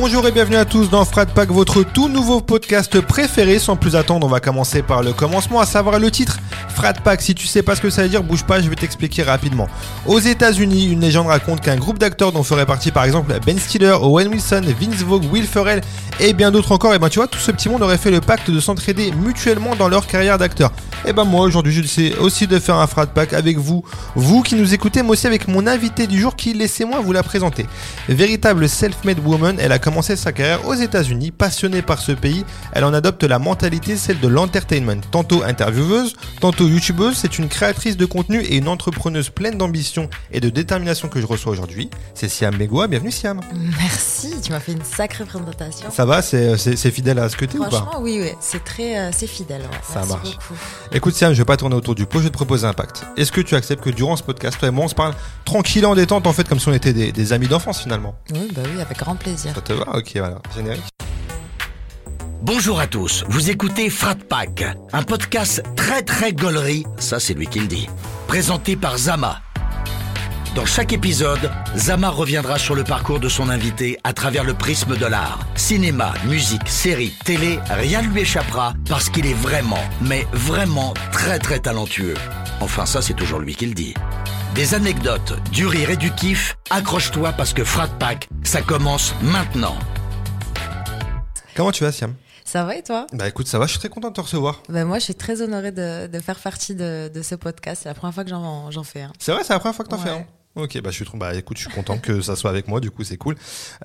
Bonjour et bienvenue à tous dans Frat Pack, votre tout nouveau podcast préféré. Sans plus attendre, on va commencer par le commencement, à savoir le titre Frat Pack. Si tu sais pas ce que ça veut dire, bouge pas, je vais t'expliquer rapidement. Aux États-Unis, une légende raconte qu'un groupe d'acteurs dont ferait partie par exemple Ben Stiller, Owen Wilson, Vince Vogue, Will Ferrell et bien d'autres encore, et ben tu vois, tout ce petit monde aurait fait le pacte de s'entraider mutuellement dans leur carrière d'acteur. Et ben moi aujourd'hui, je sais aussi de faire un Frat Pack avec vous, vous qui nous écoutez, mais aussi avec mon invité du jour qui, laissez-moi vous la présenter. Véritable self-made woman, elle a commencé sa carrière aux États-Unis, passionnée par ce pays, elle en adopte la mentalité, celle de l'entertainment. Tantôt intervieweuse, tantôt youtubeuse, c'est une créatrice de contenu et une entrepreneuse pleine d'ambition et de détermination que je reçois aujourd'hui. C'est Siam Megua, bienvenue Siam. Merci, tu m'as fait une sacrée présentation. Ça va, c'est fidèle à ce que t'es ou pas? Franchement, oui, oui, c'est très, euh, c'est fidèle. ouais. Ça Merci marche. beaucoup. Écoute Siam, je vais pas tourner autour du pot, je vais te proposer un pacte. Est-ce que tu acceptes que durant ce podcast, toi et moi, on se parle tranquille en détente, en fait, comme si on était des, des amis d'enfance finalement? Oui, bah oui, avec grand plaisir. Ça te voilà. Générique. Bonjour à tous, vous écoutez Frat Pack, un podcast très très gaulerie, ça c'est lui qui le dit, présenté par Zama. Dans chaque épisode, Zama reviendra sur le parcours de son invité à travers le prisme de l'art. Cinéma, musique, série, télé, rien ne lui échappera parce qu'il est vraiment, mais vraiment très très talentueux. Enfin ça c'est toujours lui qui le dit. Des anecdotes, du rire et du kiff, accroche-toi parce que Frat Pack, ça commence maintenant. Comment tu vas Siam? Ça va et toi? Bah écoute, ça va, je suis très content de te recevoir. bah, Moi, je suis très honorée de, de faire partie de, de ce podcast. C'est la première fois que j'en fais un. C'est vrai, c'est la première fois que t'en Ouais. fais un? Ok, bah je suis bah écoute, je suis content que ça soit avec moi, du coup c'est cool.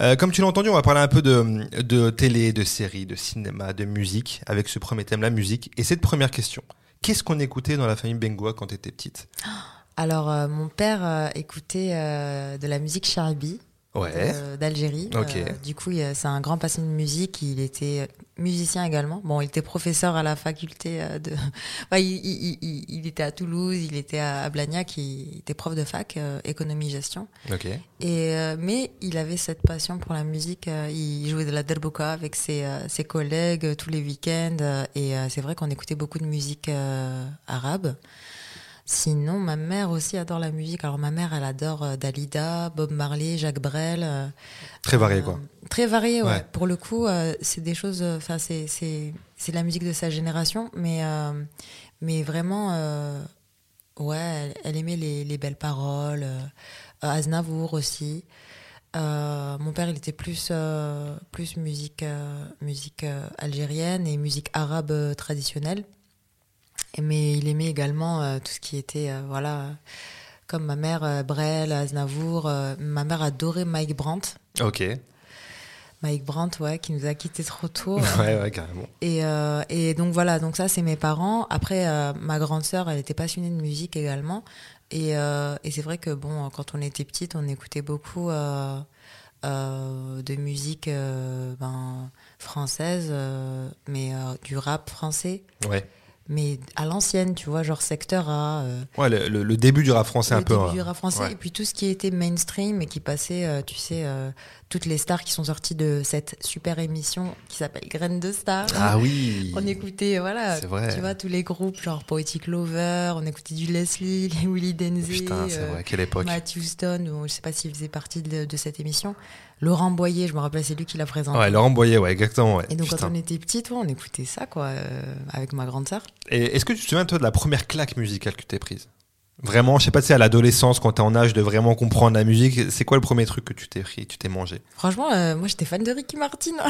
Euh, comme tu l'as entendu, on va parler un peu de, de télé, de séries, de cinéma, de musique, avec ce premier thème, la musique. Et cette première question, qu'est-ce qu'on écoutait dans la famille Bengoa quand t'étais petite? Alors, euh, mon père euh, écoutait de la musique Charibi Ouais. d'Algérie. Du coup, c'est un grand passionné de musique. Il était musicien également. Bon, il était professeur à la faculté euh, de. Enfin, il, il- il- il était à Toulouse, il était à Blagnac, il était prof de fac, euh, économie-gestion. Ok. Et euh, mais il avait cette passion pour la musique. il jouait de la derbouka avec ses, ses collègues tous les week-ends. et euh, c'est vrai qu'on écoutait beaucoup de musique arabe. Sinon, ma mère aussi adore la musique. Alors ma mère, elle adore euh, Dalida, Bob Marley, Jacques Brel. euh, Très varié euh, quoi. Très varié, ouais. Ouais. Pour le coup, euh, c'est des choses. euh, Enfin, c'est c'est la musique de sa génération, mais euh, mais vraiment, euh, ouais, elle, elle aimait les, les belles paroles. euh, Aznavour aussi. Euh, mon père, il était plus euh, plus musique euh, musique euh, algérienne et musique arabe euh, traditionnelle. Mais il aimait également euh, tout ce qui était euh, voilà comme ma mère euh, Brel, Aznavour. ma mère adorait Mike Brandt. Ok. Mike Brandt, ouais, qui nous a quittés trop tôt. Ouais, ouais, carrément. Et, euh, et donc voilà, donc ça c'est mes parents. Après, euh, ma grande sœur, elle était passionnée de musique également. Et, euh, et c'est vrai que bon, quand on était petite, on écoutait beaucoup de musique ben, française, mais du rap français, Ouais. Mais à l'ancienne, tu vois, genre secteur A. euh, Ouais, le, le- le début du rap français le un peu. début hein. du rap français Ouais. et puis tout ce qui était mainstream et qui passait euh, tu sais euh, toutes les stars qui sont sorties de cette super émission qui s'appelle Graines de stars Ah oui. on écoutait voilà vrai. tu vois tous les groupes genre Poetic Lover on écoutait du Leslie les Willy Denzé Putain, c'est vrai, quelle époque. Matthew Stone ou je sais pas s'il faisait partie de, de cette émission Laurent Boyer je me rappelle c'est lui qui l'a présenté Ouais, Laurent Boyer, ouais, exactement. Ouais. et donc Putain. quand on était ouais, on écoutait ça quoi euh, avec ma grande sœur Et est-ce que tu te souviens, toi, de la première claque musicale que t'es prise? Vraiment, je sais pas, tu sais, à l'adolescence, quand t'es en âge de vraiment comprendre la musique, c'est quoi le premier truc que tu t'es pris, tu t'es mangé? Franchement euh, moi j'étais fan de Ricky Martin Un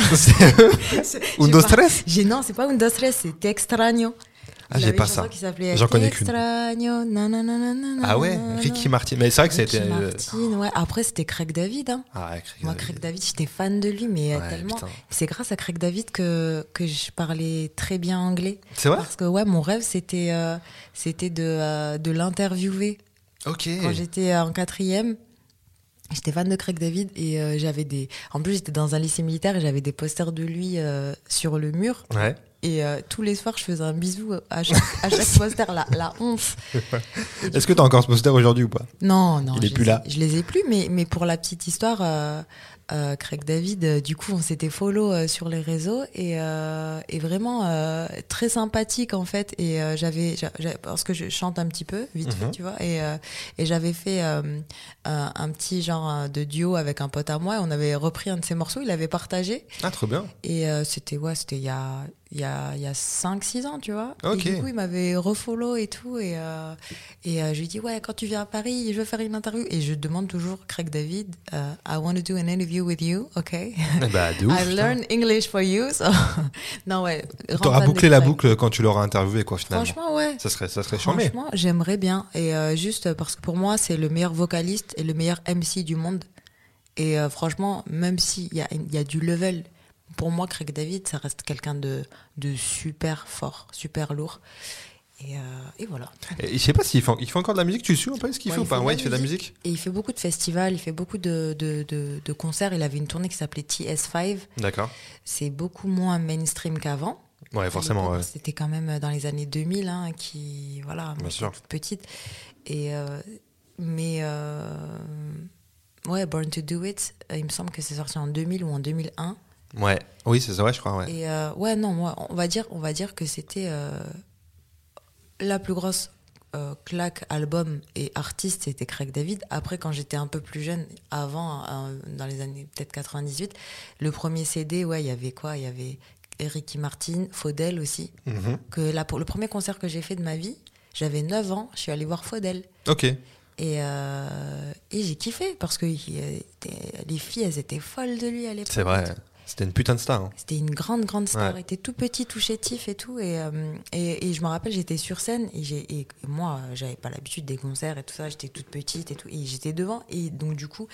J'ai dos pas- stress? J'ai non, c'est pas un dos stress, c'est Te extraño. Ah, j'ai pas ça. J'en connais qu'une. Ah ouais, Ricky Martin. Mais c'est vrai que c'était. euh, Martin, ouais. Après, c'était Craig David. Hein. Ah, ouais, Craig Moi, David. Craig David, j'étais fan de lui, mais euh, Ouais, tellement. C'est grâce à Craig David que, que je parlais très bien anglais. C'est vrai? Parce que, ouais, mon rêve, c'était euh, c'était de, euh, de l'interviewer. Ok. Quand j'étais en quatrième, j'étais fan de Craig David et euh, j'avais des. En plus, j'étais dans un lycée militaire et j'avais des posters de lui euh, sur le mur. Ouais. Et euh, tous les soirs, je faisais un bisou à chaque, à chaque poster, la, la du Est-ce que t'as encore ce poster aujourd'hui ou pas? Non, non. Il est plus les ai- là. Je les ai plus, mais, mais pour la petite histoire, euh, euh, Craig David. Du coup, on s'était follow sur les réseaux et, et vraiment très sympathique en fait. Et j'avais, j'a- j'a- parce que je chante un petit peu vite fait, Mhm. tu vois, et, et j'avais fait un, petit genre de duo avec un pote à moi. Et on avait repris un de ses morceaux, il avait partagé Ah, trop bien. et c'était ouais, c'était il y a il y a, y a 5-6 ans, tu vois. Et du coup, il m'avait refollow et tout. Et, euh, et euh, je lui dis, ouais, quand tu viens à Paris, je veux faire une interview. Et je demande toujours, Craig David, euh, I want to do an interview with you, ok? Bah, de ouf. I learn English for you. so- non, ouais. T'auras bouclé la boucle quand tu l'auras interviewé, quoi, finalement. Franchement, ouais. Ça serait, ça serait charmé. Franchement, j'aimerais bien. Et euh, juste parce que pour moi, c'est le meilleur vocaliste et le meilleur MC du monde. Et franchement, même s'il y a, y a du level, pour moi, Craig David, ça reste quelqu'un de, de super fort, super lourd. Et, euh, et voilà. Et je sais pas s'il fait, il fait encore de la musique, tu suis un peu ce qu'il Ouais, fait ou pas? Ouais, il fait de la musique Et il fait beaucoup de festivals, il fait beaucoup de, de, de, de concerts. Il avait une tournée qui s'appelait TS5. D'accord. C'est beaucoup moins mainstream qu'avant. Ouais, forcément, ouais. C'était quand même dans les années 2000, hein, qui voilà, Bien sûr. toute petite. Et euh, mais euh, ouais, Born to Do It, euh, il me semble que c'est sorti en 2000 ou en 2001. Ouais. Oui, c'est ça, ouais, je crois, ouais. Et euh, ouais, non, moi, on va dire, on va dire que c'était euh, la plus grosse euh, claque album et artiste, c'était Craig David. Après, quand j'étais un peu plus jeune, avant, dans les années peut-être 98, le premier CD, ouais, il y avait quoi? Il y avait Ricky Martin, Faudel aussi. Mhm. Que là, pour le premier concert que j'ai fait de ma vie, j'avais 9 ans, je suis allée voir Faudel. Ok. Et, et j'ai kiffé parce que les filles, elles étaient folles de lui à l'époque. C'est vrai. C'était une putain de star. hein. C'était une grande, grande star. Ouais. Il était tout petit, tout chétif et tout. Et, euh, et, et je me rappelle, j'étais sur scène et, j'ai, et moi, j'avais pas l'habitude des concerts et tout ça. J'étais toute petite et tout. Et j'étais devant. Et donc, du coup,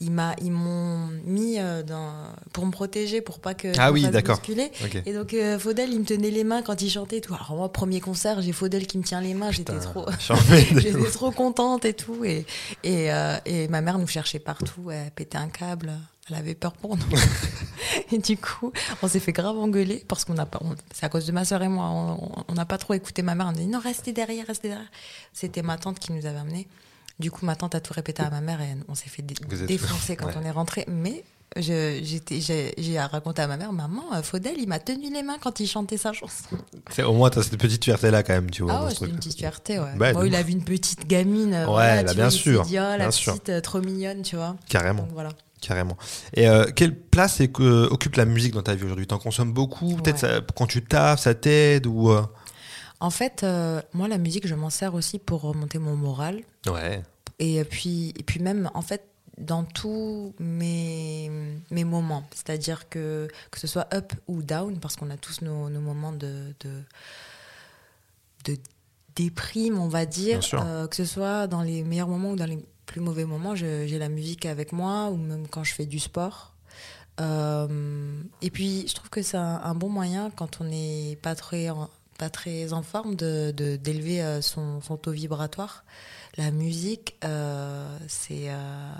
ils, m'a, ils m'ont mis euh, dans, pour me protéger, pour pas que. Ah oui, d'accord. bousculer. Ok. Et donc, euh, Faudel, il me tenait les mains quand il chantait et tout. Alors, moi, premier concert, j'ai Faudel qui me tient les mains. J'étais trop. J'étais trop contente et tout. Et, et, euh, et ma mère nous cherchait partout. Elle pétait un câble. Elle avait peur pour nous. et du coup, on s'est fait grave engueuler parce qu'on n'a pas. C'est à cause de ma soeur et moi. On n'a pas trop écouté ma mère. On a dit non, restez derrière, restez derrière. C'était ma tante qui nous avait amenés. Du coup, ma tante a tout répété à ma mère et on s'est fait dé- Vous défoncer quand ouais. on est rentré. Mais j'ai raconté à ma mère, maman, euh, Faudel, il m'a tenu les mains quand il chantait sa chanson. Au moins, t'as cette petite fierté-là, quand même, tu vois. Ah ouais, ce une petite fierté, ouais. Bah, il a vu une petite gamine. euh, Ouais, voilà, bah, tu bien vois, sûr, dit, oh, la bien petite, sûr. euh, trop mignonne, tu vois. Carrément. Donc voilà. Carrément. Et euh, quelle place est que- occupe la musique dans ta vie aujourd'hui? T'en consommes beaucoup? Peut-être Ouais. quand tu taffes, ça t'aide ou euh, En fait, euh, moi, la musique, je m'en sers aussi pour remonter mon moral. Ouais. Et puis, et puis même, en fait, dans tous mes, mes moments. C'est-à-dire que, que ce soit up ou down, parce qu'on a tous nos, nos moments de, de, de déprime, on va dire. Euh, que ce soit dans les meilleurs moments ou dans les plus mauvais moments, j'ai la musique avec moi, ou même quand je fais du sport. Euh, et puis, je trouve que c'est un, un bon moyen, quand on n'est pas très en, pas très en forme, de d'élever euh, son, son taux vibratoire. La musique, euh, c'est euh,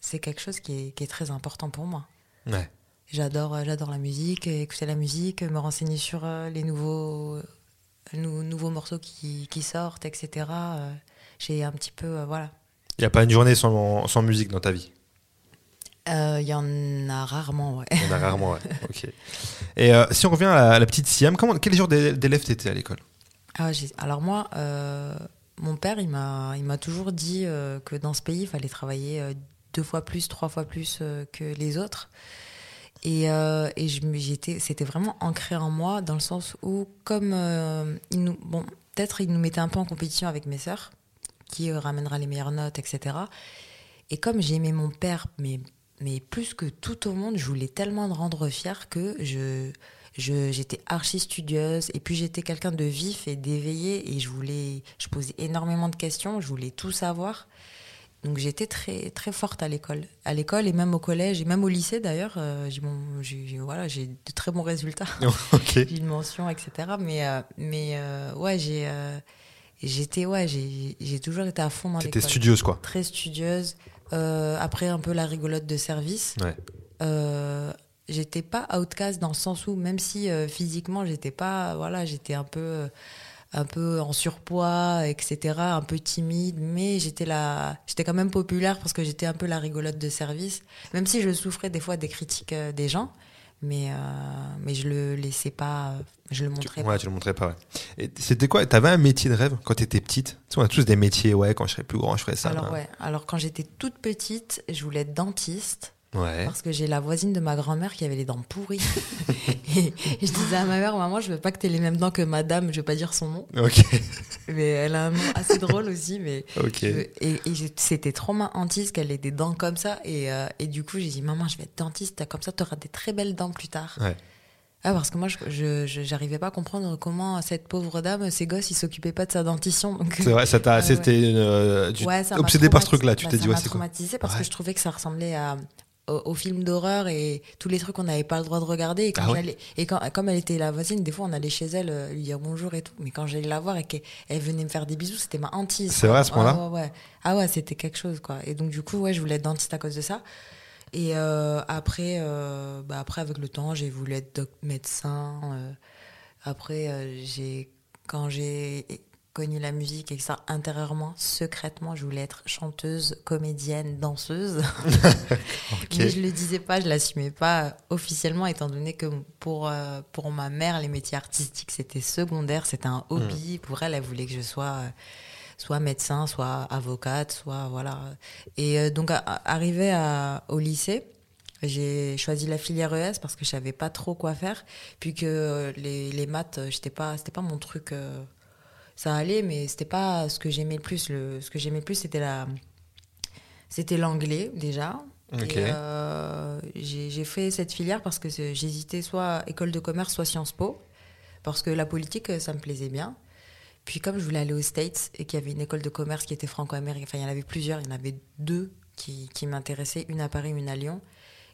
c'est quelque chose qui est, qui est très important pour moi. Ouais. J'adore, j'adore la musique, écouter la musique, me renseigner sur les nouveaux, nou- nouveaux morceaux qui, qui sortent, etc. J'ai un petit peu, voilà. Il n'y a pas une journée sans, sans musique dans ta vie? Euh, Il y en a rarement, ouais. Il y en a rarement, ouais. Ok. Et euh, si on revient à la, à la petite Siam, comment, quel genre d'é- d'élève t'étais à l'école? Ah, alors moi, euh, mon père, il m'a, toujours dit que dans ce pays, il fallait travailler deux fois plus, trois fois plus que les autres. Et, et c'était vraiment ancré en moi dans le sens où, comme il nous, bon, peut-être il nous mettait un peu en compétition avec mes sœurs, qui euh, ramènera les meilleures notes, etc. Et comme j'aimais mon père, mais, mais plus que tout au monde, je voulais tellement le rendre fier que je, je, j'étais archi studieuse. Et puis j'étais quelqu'un de vif et d'éveillé. Et je voulais, je posais énormément de questions. Je voulais tout savoir. Donc j'étais très, très forte à l'école. À l'école et même au collège et même au lycée d'ailleurs. euh, j'ai, j'ai- voilà, j'ai de très bons résultats Ok. j'ai une mention, etc. Mais, euh, mais euh, ouais, j'ai, j'étais, ouais, j'ai, toujours été à fond dans T'étais studieuse, quoi. Très studieuse. Euh, après, un peu la rigolote de service. Ouais. Euh, j'étais pas outcast dans le sens où, même si euh, physiquement, j'étais pas, voilà, j'étais un peu, euh, un peu en surpoids, etc., un peu timide, mais j'étais là, j'étais quand même populaire parce que j'étais un peu la rigolote de service, même si je souffrais des fois des critiques euh, des gens, mais, euh, mais je le laissais pas, je le montrais tu, pas. Ouais, tu le montrais pas. Ouais. C'était quoi T'avais un métier de rêve quand t'étais petite? Tu sais, On a tous des métiers, ouais, quand je serais plus grand, je ferais ça. Alors ben. ouais, alors quand j'étais toute petite, je voulais être dentiste. Ouais. Parce que j'ai la voisine de ma grand-mère qui avait les dents pourries. et je disais à ma mère, maman, je veux pas que tu aies les mêmes dents que madame, je vais pas dire son nom. Mais elle a un nom assez drôle aussi. Mais je- et c'était trop ma hantise qu'elle ait des dents comme ça. Et, euh, et du coup, j'ai dit, maman, je vais être dentiste, comme ça, tu auras des très belles dents plus tard. Ouais. Ah, parce que moi, je j'arrivais pas à comprendre comment cette pauvre dame, ses gosses, ils s'occupaient pas de sa dentition. C'est vrai, ça t'a, ouais. c'était une, euh, tu- Ouais, ça obsédé par ce truc-là. Tu bah, t'es dit, ouais, c'est quoi traumatisé parce Ouais. que je trouvais que ça ressemblait à au, au film d'horreur et tous les trucs qu'on n'avait pas le droit de regarder. Et, quand Ah et quand, comme elle était la voisine, des fois on allait chez elle euh, lui dire bonjour et tout. Mais quand j'allais la voir et qu'elle elle venait me faire des bisous, c'était ma hantise. C'est vrai, à ce point-là Ouais, ouais, ouais. Ah ouais, c'était quelque chose quoi. Et donc du coup, ouais, je voulais être dentiste à cause de ça. Et euh, après, euh, bah, après, avec le temps, j'ai voulu être doc- médecin. euh. après, j'ai quand j'ai connu la musique et que ça intérieurement, secrètement, je voulais être chanteuse, comédienne, danseuse. Mais je le disais pas, je l'assumais pas euh, officiellement, étant donné que pour euh, pour ma mère, les métiers artistiques c'était secondaire, c'était un hobby. Pour elle, elle voulait que je sois euh, soit médecin, soit avocate, soit voilà. Et euh, donc, à, à- arrivé à- au lycée, j'ai choisi la filière ES parce que je savais pas trop quoi faire, puis que les, les maths, j'étais pas, c'était pas mon truc. euh, ça allait, mais c'était pas ce que j'aimais le plus. Le, ce que j'aimais le plus, c'était la, c'était l'anglais déjà. Ok. Et, euh, j'ai fait cette filière parce que j'hésitais soit école de commerce, soit Sciences Po, parce que la politique, ça me plaisait bien. Puis comme je voulais aller aux States et qu'il y avait une école de commerce qui était franco-américaine, enfin il y en avait plusieurs, il y en avait deux qui, qui m'intéressaient, une à Paris, une à Lyon.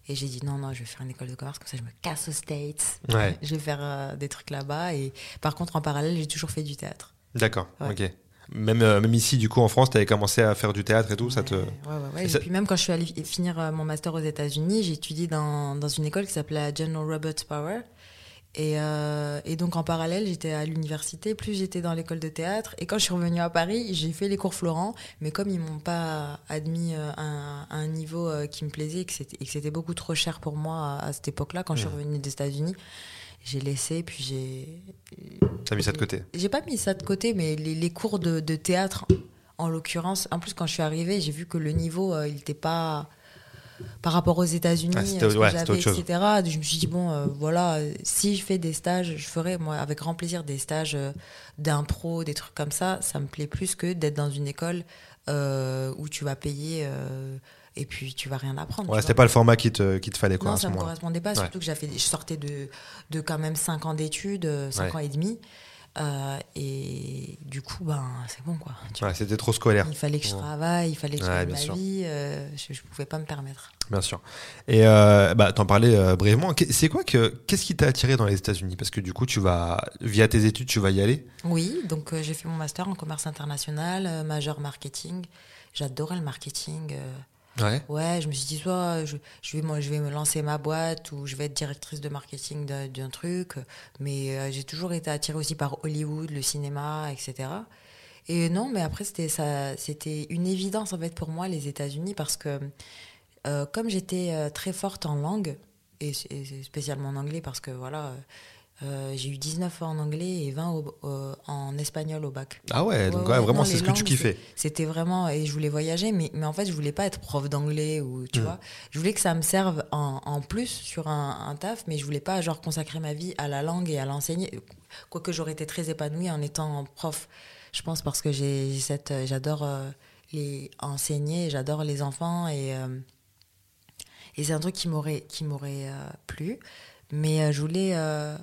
Et j'ai dit non, non, je vais faire une école de commerce, comme ça je me casse aux States. Ouais. Je vais faire euh, des trucs là-bas. Et par contre, en parallèle, j'ai toujours fait du théâtre. D'accord. Ouais. Ok. Même, euh, même ici, du coup, en France, t'avais commencé à faire du théâtre et tout, ça te. Ouais, ouais, ouais. Et ça- puis même quand je suis allée fi- finir euh, mon master aux États-Unis, j'ai étudié dans, dans une école qui s'appelait General Roberts Power. Et, euh, et donc en parallèle, j'étais à l'université, plus j'étais dans l'école de théâtre. Et quand je suis revenue à Paris, j'ai fait les cours Florent, mais comme ils m'ont pas admis à un, à un niveau qui me plaisait et que c'était beaucoup trop cher pour moi à, à cette époque-là, quand je suis revenue des États-Unis, j'ai laissé, puis j'ai T'as mis ça de côté. j'ai pas mis ça de côté, mais les, les cours de, de théâtre, en l'occurrence, en plus quand je suis arrivée, j'ai vu que le niveau, euh, il n'était pas par rapport aux États-Unis, Ah, euh, ce ouais, etc. Je me suis dit bon, euh, voilà, si je fais des stages, je ferai moi avec grand plaisir des stages euh, d'impro, des trucs comme ça. Ça me plaît plus que d'être dans une école où tu vas payer et puis tu vas rien apprendre. Ouais, c'était pas le format qu'il te, qu'il te fallait, quoi, Non, à ça me moment-là. correspondait pas, Ouais. surtout que j'avais, je sortais de, de quand même 5 ans d'études, 5 Ouais. ans et demi. Euh, et du coup, ben, c'est bon, quoi. Ouais, c'était trop scolaire, Il fallait que je Ouais. travaille, il fallait que je Ouais, bien ma sûr. vie. euh, je, je pouvais pas me permettre. bien sûr. Et euh, bah, t'en parlais euh, brièvement. C'est quoi que, qu'est-ce qui t'a attiré dans les États-Unis? Parce que du coup, tu vas, via tes études, tu vas y aller. Oui, donc euh, j'ai fait mon master en commerce international, euh, majeur marketing. J'adorais le marketing. Euh, Ouais. Ouais, je me suis dit soit je, je vais moi je vais me lancer ma boîte ou je vais être directrice de marketing d'un truc, mais euh, j'ai toujours été attirée aussi par Hollywood, le cinéma, etc. Et non, mais après c'était une évidence en fait pour moi les États-Unis parce que euh, comme j'étais euh, très forte en langue et spécialement en anglais parce que voilà. Euh, euh, j'ai eu 19 en anglais et 20 au- au- en espagnol au bac. Ah ouais, donc Ouais, ouais, ouais, vraiment, c'est ce que tu kiffais. C'était vraiment et je voulais voyager, mais, mais en fait je voulais pas être prof d'anglais ou tu Mm. vois. Je voulais que ça me serve en, en plus sur un, un taf, mais je voulais pas genre consacrer ma vie à la langue et à l'enseigner. Quoique j'aurais été très épanouie en étant prof, je pense parce que j'ai cette, euh, j'adore euh, les enseigner, j'adore les enfants et euh, et c'est un truc qui m'aurait qui m'aurait euh, plu, mais euh, je voulais euh,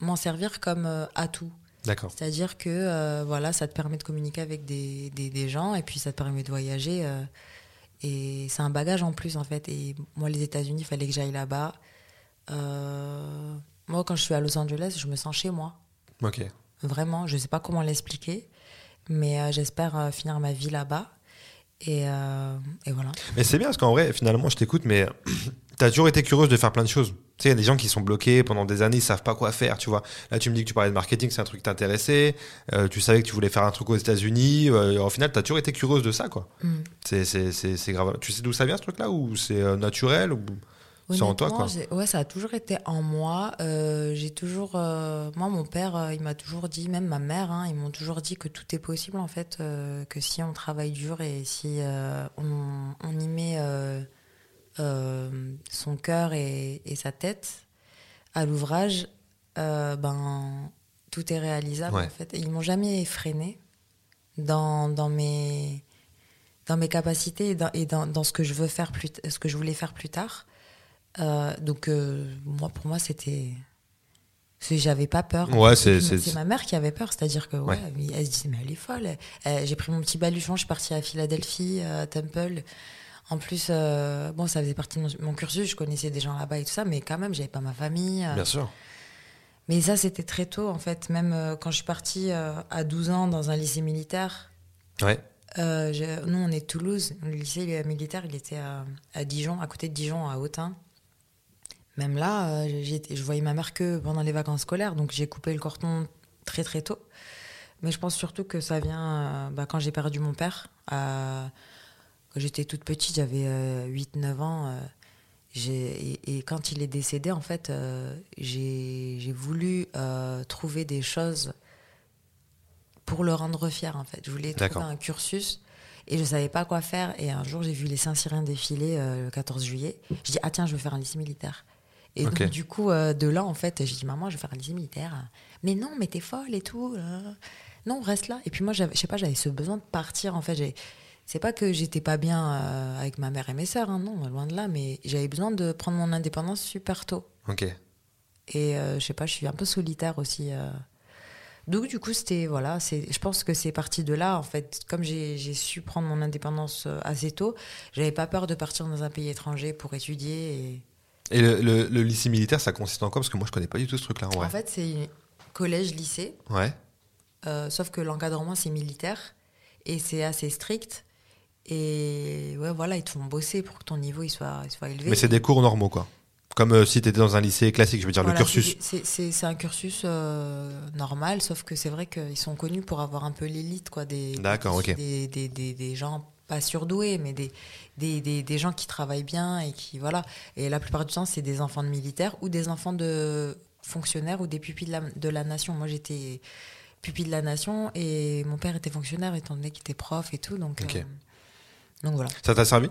m'en servir comme euh, atout. D'accord. C'est-à-dire que euh, voilà, ça te permet de communiquer avec des, des, des gens et puis ça te permet de voyager. euh, et c'est un bagage en plus en fait. Et moi, les États-Unis, il fallait que j'aille là-bas. Euh, moi, quand je suis à Los Angeles, je me sens chez moi. Ok. Vraiment, je ne sais pas comment l'expliquer, mais j'espère finir ma vie là-bas. Et, et voilà. Mais c'est bien parce qu'en vrai, finalement, je t'écoute, mais T'as toujours été curieuse de faire plein de choses. Tu sais, il y a des gens qui sont bloqués pendant des années, ils savent pas quoi faire, tu vois. Là, tu me dis que tu parlais de marketing, c'est un truc qui t'intéressait. Euh, tu savais que tu voulais faire un truc aux États-Unis. Euh, au final, t'as toujours été curieuse de ça, quoi. Mm. C'est, grave. Tu sais d'où ça vient, ce truc-là Ou c'est euh, naturel ou... C'est en toi, quoi? Ouais, ça a toujours été en moi. J'ai toujours, moi, mon père, il m'a toujours dit, même ma mère, hein, ils m'ont toujours dit que tout est possible en fait, que si on travaille dur et si on, on y met son cœur et, et sa tête à l'ouvrage, euh, ben tout est réalisable Ouais. en fait. Et ils m'ont jamais freiné dans, dans mes dans mes capacités et dans, et dans, dans ce que je veux faire plus, ce que je voulais faire plus tard. Euh, donc euh, moi, pour moi, c'était, j'avais pas peur. Ouais, c'est- ma mère qui avait peur, c'est-à-dire que ouais, elle se disait mais elle est folle. Euh, J'ai pris mon petit baluchon, je suis partie à Philadelphie, à Temple. En plus, euh, bon, ça faisait partie de mon, mon cursus, je connaissais des gens là-bas et tout ça, mais quand même, j'avais pas ma famille. euh, Bien sûr. mais ça, c'était très tôt, en fait. Même euh, quand je suis partie à 12 ans dans un lycée militaire, Ouais. je- nous, on est de Toulouse. Le lycée militaire, il était à, à Dijon, à côté de Dijon, à Autun. Même là, je voyais ma mère que pendant les vacances scolaires, donc j'ai coupé le cordon très très tôt. Mais je pense surtout que ça vient bah, quand j'ai perdu mon père. Quand j'étais toute petite, j'avais 8-9 ans. euh, et, et quand il est décédé, en fait, euh, j'ai voulu euh, trouver des choses pour le rendre fier, en fait. Je voulais trouver un cursus et je savais pas quoi faire. Et un jour, j'ai vu les Saint-Cyriens défiler euh, le 14 juillet. Je dis, ah tiens, je veux faire un lycée militaire. Et donc, du coup, euh, de là, en fait, j'ai dit, maman, je vais faire un lycée militaire. Mais non, mais t'es folle et tout. euh. Non, reste là. Et puis moi, je sais pas, j'avais ce besoin de partir, en fait. C'est pas que j'étais pas bien euh, avec ma mère et mes sœurs, hein, non, loin de là, mais j'avais besoin de prendre mon indépendance super tôt. Ok. Et euh, je sais pas, je suis un peu solitaire aussi. euh. Donc du coup, c'était voilà, c'est, je pense que c'est parti de là en fait. Comme j'ai, j'ai su prendre mon indépendance euh, assez tôt, j'avais pas peur de partir dans un pays étranger pour étudier. Et... Et le, le- le lycée militaire, ça consiste en quoi? Parce que moi, je connais pas du tout ce truc-là, en vrai. En fait, c'est collège-lycée, Ouais. euh, sauf que l'encadrement c'est militaire et c'est assez strict. Et ouais, voilà, ils te font bosser pour que ton niveau il soit, il soit élevé. Mais c'est des cours normaux, quoi. Comme euh, si tu étais dans un lycée classique, je veux dire, Voilà, le cursus. c'est- un cursus euh, normal, sauf que c'est vrai qu'ils sont connus pour avoir un peu l'élite, quoi. Des, ok. Des, des, des, des gens pas surdoués, mais des, des, des, des gens qui travaillent bien et qui. Voilà. Et la plupart du temps, c'est des enfants de militaires ou des enfants de fonctionnaires ou des pupilles de la, de la nation. Moi, j'étais pupille de la nation et mon père était fonctionnaire étant donné qu'il était prof et tout. Donc, Ok. euh, donc voilà. Ça t'a servi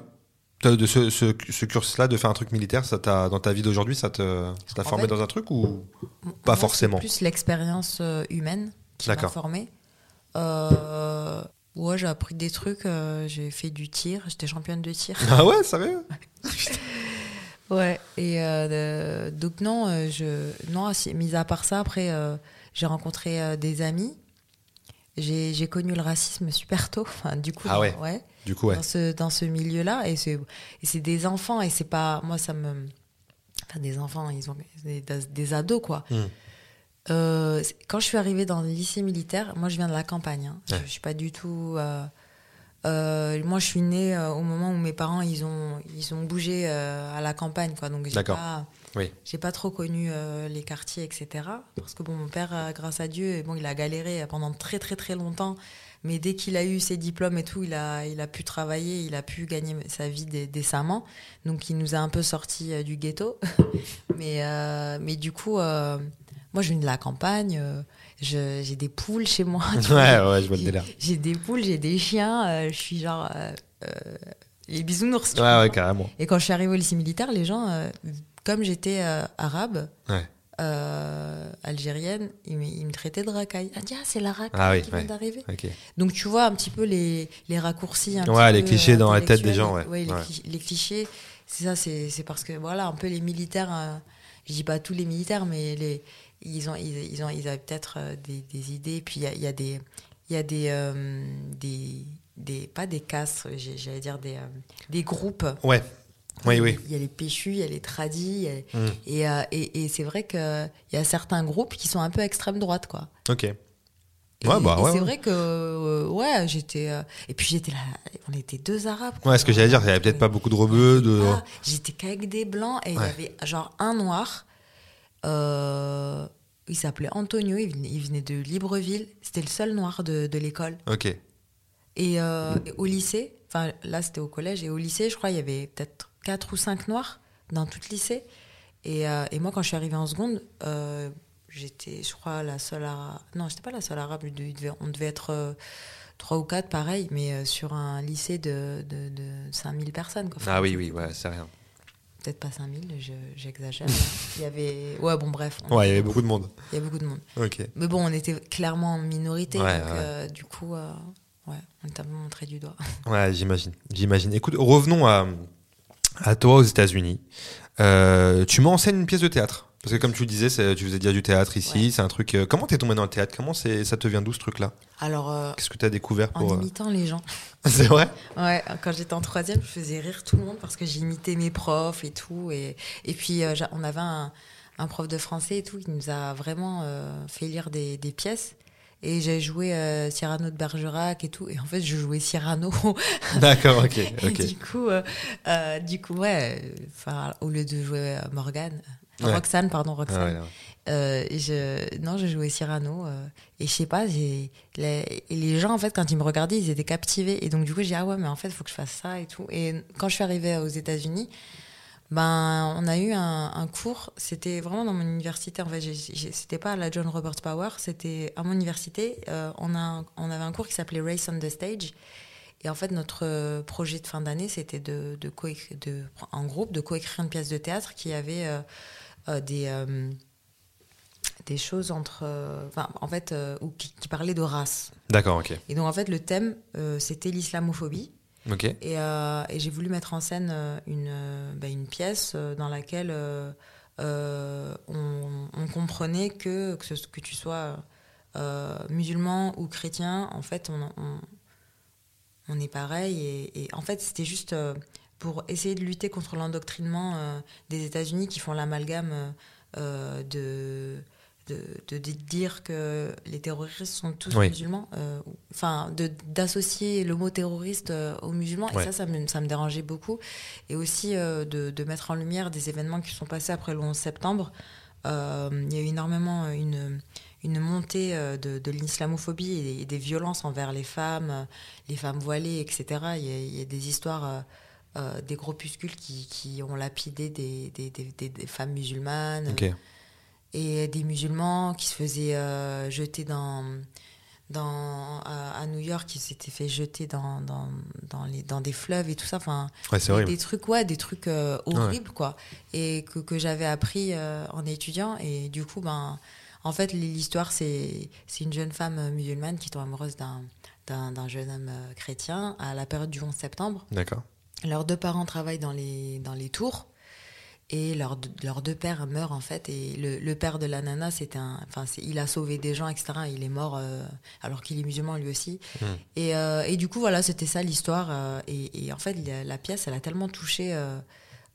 de ce, ce, ce cursus-là, de faire un truc militaire, ça t'a, dans ta vie d'aujourd'hui, ça t'a formé fait, dans un truc ou pas forcément plus l'expérience euh, humaine qui m'a formée. Euh, ouais, j'ai appris des trucs. euh, j'ai fait du tir. J'étais championne de tir. Ah ouais, sérieux? Ouais. Et euh, donc non, je non. Mis à part ça, après, j'ai rencontré des amis. J'ai j'ai connu le racisme super tôt. Enfin, du coup, Ah ouais. ouais Du coup, ouais. dans ce, dans ce milieu-là. Et c'est et c'est des enfants, et c'est pas. Moi, ça me. Enfin, des enfants, ils ont des, des ados, quoi. Mm. Euh, quand je suis arrivée dans le lycée militaire, moi, je viens de la campagne. hein. Ouais. Je, je suis pas du tout. euh, euh, moi, je suis née au moment où mes parents ils ont ils ont bougé à la campagne, quoi. Donc, j'ai D'accord. pas Oui. j'ai pas trop connu euh, les quartiers, etc. Parce que bon, mon père, euh, grâce à Dieu, bon, il a galéré pendant très très très longtemps. Mais dès qu'il a eu ses diplômes et tout, il a, il a pu travailler, il a pu gagner sa vie dé- décemment. Donc il nous a un peu sortis euh, du ghetto. mais, euh, mais du coup, euh, moi je viens de la campagne, j'ai des poules chez moi. Ouais, vois. ouais, je vois le J'ai- délire. J'ai des poules, j'ai des chiens, je suis genre. les bisounours. tu Ouais, vois. ouais, carrément. Et quand je suis arrivée au lycée militaire, les gens, comme j'étais euh, arabe, Ouais. euh, algérienne, ils, me- ils me traitaient de racaille. Ah, tiens, c'est la racaille Ah oui, qui vient ouais. d'arriver. Ok. Donc tu vois un petit peu les, les raccourcis. Un Ouais, petit les peu, clichés euh, dans la tête des gens, ouais. les, Ouais. cli- les clichés, c'est ça, c'est parce que voilà, un peu les militaires, euh, je dis pas tous les militaires, mais les, ils, ont, ils, ils ont, ils avaient peut-être euh, des, des idées. Puis il y a, il y a des. Il y a des, euh, des, des. Pas des castes, j'allais dire des, des groupes. Ouais. Oui, oui. Il y a les péchus, il y a les tradis. a- Mm. Et, euh, et, et c'est vrai qu'il y a certains groupes qui sont un peu extrême droite, quoi. Ok. Et, Ouais, bah, ouais, c'est ouais. vrai que, euh, ouais, j'étais. euh, et puis j'étais là, on était deux arabes. quoi. Ouais, ce que j'allais dire, il y avait peut-être pas beaucoup de rebeux, de. Ah, j'étais qu'avec des blancs et il Ouais. y avait genre un noir. il s'appelait Antonio, il venait, il venait de Libreville. C'était le seul noir de, de l'école. Ok. Et, et au lycée, enfin là c'était au collège, et au lycée, je crois, il y avait peut-être quatre ou cinq noirs dans tout le lycée. Et, euh, et moi, quand je suis arrivée en seconde, euh, j'étais, je crois, la seule arabe. Non, j'étais pas la seule arabe, on devait être euh, trois ou quatre, pareil, mais sur un lycée de, de, de 5000 personnes. Quoi. Enfin, Ah oui, oui, ouais, c'est rien. Peut-être pas 5000, je- j'exagère. il y avait. Ouais, bon, bref. on- Ouais, il y avait beaucoup de monde. il y a beaucoup de monde. Ok. Mais bon, on était clairement en minorité, Ouais, donc ouais. euh, du coup, euh, ouais, on t'a montré du doigt. Ouais, j'imagine. J'imagine. Écoute, revenons à, à toi aux États-Unis. Euh, tu m'enseignes une pièce de théâtre. Parce que comme tu le disais, tu faisais dire du théâtre ici. Ouais. C'est un truc. euh, comment t'es tombé dans le théâtre? Comment ça te vient d'où ce truc-là? Alors, euh, Qu'est-ce que t'as découvert en pour euh, imitant les gens. C'est vrai? Ouais, quand j'étais en troisième, je faisais rire tout le monde parce que j'imitais mes profs et tout. Et, et puis, euh, on avait un, un prof de français et tout qui nous a vraiment fait lire des, des pièces. Et j'ai joué euh, Cyrano de Bergerac et tout. Et en fait, je jouais Cyrano. D'accord. Ok. Et Ok. du coup, euh, euh, du coup, ouais, enfin, au lieu de jouer euh, Morgane, Ouais. Roxane, pardon, Ah Roxane. ouais, ouais. Je, non, je jouais Cyrano. et je sais pas, j'ai, les, et les gens, en fait, quand ils me regardaient, ils étaient captivés. Et donc, du coup, j'ai dit, ah ouais, mais en fait, il faut que je fasse ça et tout. Et quand je suis arrivée aux États-Unis, ben, on a eu un, un cours. C'était vraiment dans mon université. En fait, c'était pas à la John Robert Power, c'était à mon université. Euh, on, a, on avait un cours qui s'appelait Race on the Stage. Et en fait, notre euh, projet de fin d'année, c'était de, de, de, en groupe, de coécrire une pièce de théâtre qui avait euh, euh, des, euh, des choses entre. enfin, en fait, ou qui, qui parlaient de race. D'accord. Ok. Et donc, en fait, le thème, c'était l'islamophobie. Euh, et j'ai voulu mettre en scène euh, une, euh, bah, une pièce dans laquelle on, comprenait que, que, tu sois musulman ou chrétien, en fait, on, est pareil. Et, en fait, c'était juste pour essayer de lutter contre l'endoctrinement des États-Unis qui font l'amalgame de, de, de, de dire que les terroristes sont tous Oui. musulmans. euh, Enfin, d'associer le mot terroriste euh, aux musulmans. Ouais. Et ça, ça me, ça me dérangeait beaucoup. Et aussi euh, de, de mettre en lumière des événements qui sont passés après le 11 septembre. Euh, il y a eu énormément une, une montée de, de l'islamophobie et, des- et des violences envers les femmes, les femmes voilées, etc. Il y a, il y a des histoires, des groupuscules qui, qui ont lapidé des, des, femmes musulmanes. Et des musulmans qui se faisaient euh, jeter dans dans à, à New York qui s'étaient fait jeter dans dans, dans, les, dans des fleuves et tout ça. Enfin Ouais, des trucs ouais des trucs euh, horribles quoi. Et que, que j'avais appris euh, en étudiant. Et du coup ben en fait l'histoire c'est c'est une jeune femme euh, musulmane qui tombe amoureuse d'un jeune homme euh, chrétien à la période du 11 septembre. D'accord. leurs deux parents travaillent dans les, dans les tours et leurs deux- leurs deux pères meurent en fait. Et le, le père de la nana, c'était un, enfin, il a sauvé des gens, etc. Il est mort euh, alors qu'il est musulman lui aussi. Mm. Et, euh, et du coup, voilà, c'était ça l'histoire. euh, et, et en fait, la, la pièce, elle a tellement touché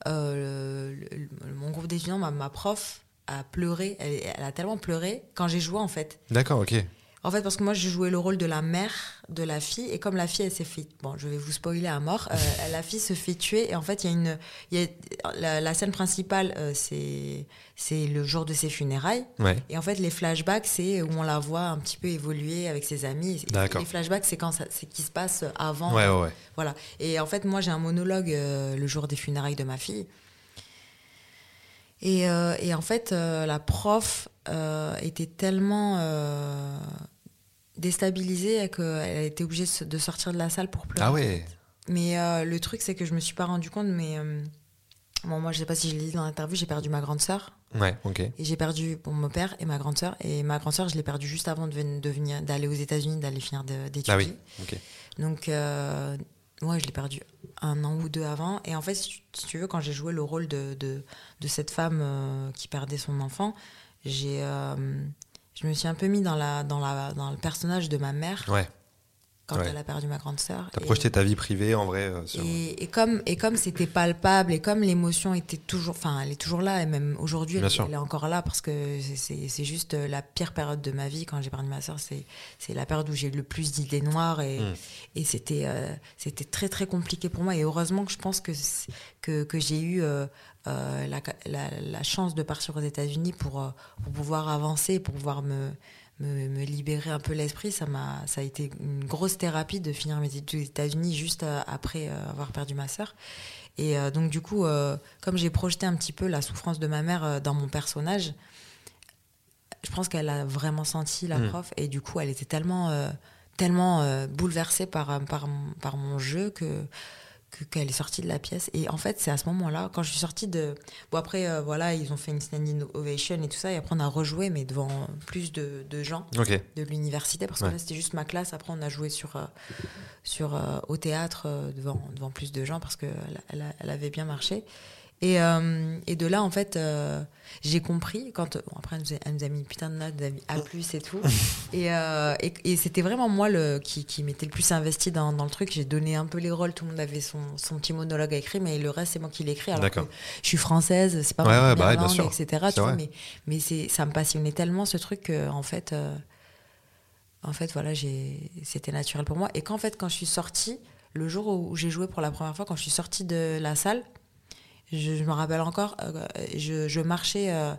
le- le- mon groupe d'étudiants, ma, ma prof a pleuré. Elle, elle a tellement pleuré quand j'ai joué en fait. D'accord. Ok. En fait, parce que moi, j'ai joué le rôle de la mère de la fille, et comme la fille, elle s'est fait, bon, je vais vous spoiler à mort, euh, la fille se fait tuer, et en fait, il y a une, il y a, la, la scène principale, euh, c'est, c'est le jour de ses funérailles, Ouais. et en fait, les flashbacks, c'est où on la voit un petit peu évoluer avec ses amis. Et D'accord. Les flashbacks, c'est quand ça, c'est qui se passe avant. Ouais, ouais, ouais. Voilà. Et en fait, moi, j'ai un monologue euh, le jour des funérailles de ma fille. Et, euh, et en fait, euh, la prof euh, était tellement euh, déstabilisée qu'elle était obligée de sortir de la salle pour pleurer. Ah ouais. Mais euh, le truc, c'est que je me suis pas rendu compte, mais euh, bon, moi, je sais pas si je l'ai dit dans l'interview, j'ai perdu ma grande sœur. Ouais. Ok. Et j'ai perdu bon, mon père et ma grande sœur. Et ma grande sœur, je l'ai perdue juste avant de, ven- de venir, d'aller aux États-Unis, d'aller finir d'étudier. Ah oui. Ok. Donc, euh, ouais, je l'ai perdu un an ou deux avant. Et en fait, si tu, si tu veux, quand j'ai joué le rôle de, de, de cette femme euh, qui perdait son enfant, j'ai, euh, je me suis un peu mis dans, la, dans, la, dans le personnage de ma mère. Ouais. quand Ouais. elle a perdu ma grande sœur. T'as Et- projeté ta vie privée en vrai euh, sur- et, et comme et comme c'était palpable et comme l'émotion était toujours, enfin, elle est toujours là et même aujourd'hui, elle, est encore là parce que c'est- juste euh, la pire période de ma vie quand j'ai perdu ma sœur. C'est c'est la période où j'ai eu le plus d'idées noires et Mm. et c'était euh, c'était très très compliqué pour moi et heureusement que je pense que que, que j'ai eu euh, la, la, la chance de partir aux États-Unis pour, euh, pour pouvoir avancer, pour pouvoir me, me, me libérer un peu l'esprit. Ça m'a, ça a été une grosse thérapie de finir mes études aux États-Unis juste euh, après avoir perdu ma sœur. Et euh, donc du coup, euh, comme j'ai projeté un petit peu la souffrance de ma mère dans mon personnage, je pense qu'elle a vraiment senti la Mm. prof et du coup, elle était tellement, tellement bouleversée par, par, mon- par mon jeu que- qu'elle est sortie de la pièce. Et en fait c'est à ce moment-là quand je suis sortie de bon après euh, voilà ils ont fait une standing ovation et tout ça et après on a rejoué mais devant plus de, de gens de l'université parce que Ouais. là c'était juste ma classe. Après on a joué sur euh, sur euh, au théâtre devant devant plus de gens parce que elle, elle a- elle avait bien marché et, euh, et de là en fait euh, j'ai compris quand bon, après elle nous, a, elle nous a mis putain de note elle a mis A plus et tout. Et, euh, et, et c'était vraiment moi le qui, qui m'était le plus investi dans, dans le truc. J'ai donné un peu les rôles tout le monde avait son, son petit monologue à écrire mais le reste c'est moi qui l'écris alors que je suis française c'est pas Ouais, ouais, bah bien sûr. etc tu vois, mais mais c'est ça me passionnait tellement ce truc que en fait euh, en fait voilà j'ai c'était naturel pour moi. Et qu'en fait quand je suis sortie le jour où j'ai joué pour la première fois quand je suis sortie de la salle je, je me rappelle encore euh, je, je marchais euh,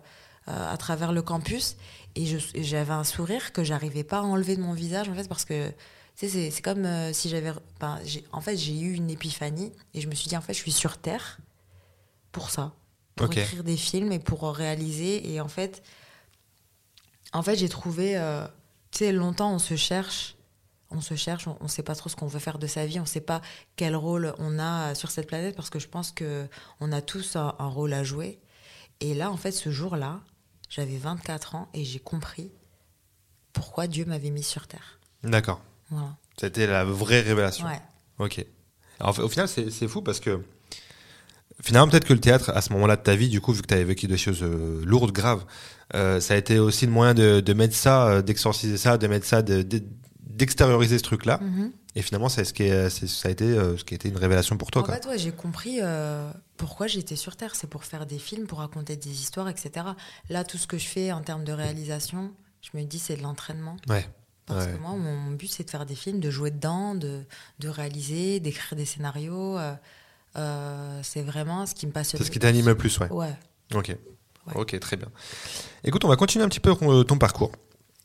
euh, à travers le campus et j'avais un sourire que j'arrivais pas à enlever de mon visage en fait parce que tu sais, c'est comme si j'avais en fait j'ai eu une épiphanie et je me suis dit en fait je suis sur terre pour ça pour écrire des films et pour réaliser et en fait en fait j'ai trouvé euh, tu sais longtemps on se cherche on se cherche, on ne sait pas trop ce qu'on veut faire de sa vie, on ne sait pas quel rôle on a euh, sur cette planète parce que je pense que on a tous un, un rôle à jouer. Et là, en fait, ce jour-là, j'avais 24 ans et j'ai compris pourquoi Dieu m'avait mis sur Terre. D'accord. Voilà. C'était la vraie révélation. Ouais. Ok. Alors, au final, c'est c'est fou parce que finalement, peut-être que le théâtre, à ce moment-là de ta vie, du coup, vu que tu avais vécu des choses euh, lourdes, graves, euh, ça a été aussi le moyen de, de mettre ça, euh, d'exorciser ça, de mettre ça, de- de- d'extérioriser ce truc-là. Mhm. Et finalement, c'est ce qui est, ça a été euh, ce qui a été une révélation pour toi. En quoi. fait, ouais, j'ai compris euh, pourquoi j'étais sur Terre. C'est pour faire des films, pour raconter des histoires, etc. Là, tout ce que je fais en termes de réalisation, je me dis c'est de l'entraînement. Ouais. Parce Ouais. que moi, mon, but, c'est de faire des films, de jouer dedans, de, de réaliser, d'écrire des scénarios. euh, c'est vraiment ce qui me passionne. C'est ce qui t'anime le plus, ouais. Ouais. Ok. Ouais. Ok, très bien. Écoute, on va continuer un petit peu ton parcours.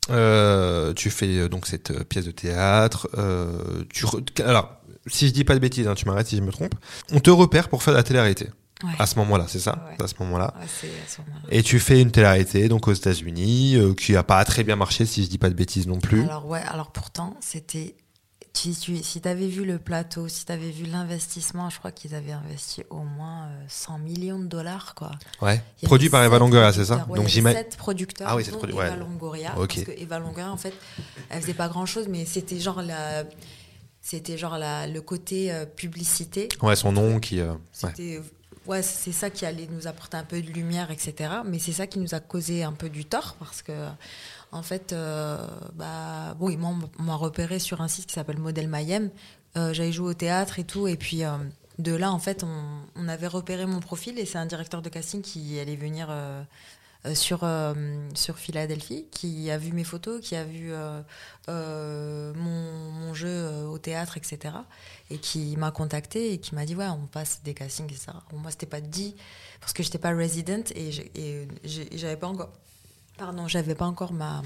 Euh, tu fais euh, donc cette euh, pièce de théâtre. euh, tu re- Alors, si je dis pas de bêtises, hein, tu m'arrêtes si je me trompe. On te repère pour faire de la télé-réalité. Ouais. À ce moment-là, c'est ça? Ouais. À ce moment-là. Ouais. Et tu fais une télé-réalité donc aux États-Unis, euh, qui a pas très bien marché, si je dis pas de bêtises non plus. Alors, ouais, alors pourtant, c'était. Tu, tu- si tu avais vu le plateau, si tu avais vu l'investissement, je crois qu'ils avaient investi au moins euh, 100 millions de dollars, quoi. ouais. Produit par Eva Longoria, c'est ça producteurs, ouais, Donc j'imagine. producteurs. Ah oui, sept dont produ- Eva ouais. Longoria. Parce que Eva Longoria, en fait, elle faisait pas grand chose, mais c'était genre la. C'était genre la, le côté euh, publicité. Ouais, son nom qui. euh, ouais. Ouais, c'est ça qui allait nous apporter un peu de lumière, etc. Mais c'est ça qui nous a causé un peu du tort parce que, en fait, euh, bah, bon, ils m'ont repéré sur un site qui s'appelle Modèle Mayhem. Euh, J'avais joué au théâtre et tout, et puis euh, de là, en fait, on, avait repéré mon profil et c'est un directeur de casting qui allait venir euh, euh, sur sur Philadelphie, qui a vu mes photos, qui a vu mon, jeu au théâtre, etc et qui m'a contacté et qui m'a dit ouais on passe des castings etc. Bon, moi c'était pas dit parce que j'étais pas resident et j'avais pas encore pardon j'avais pas encore ma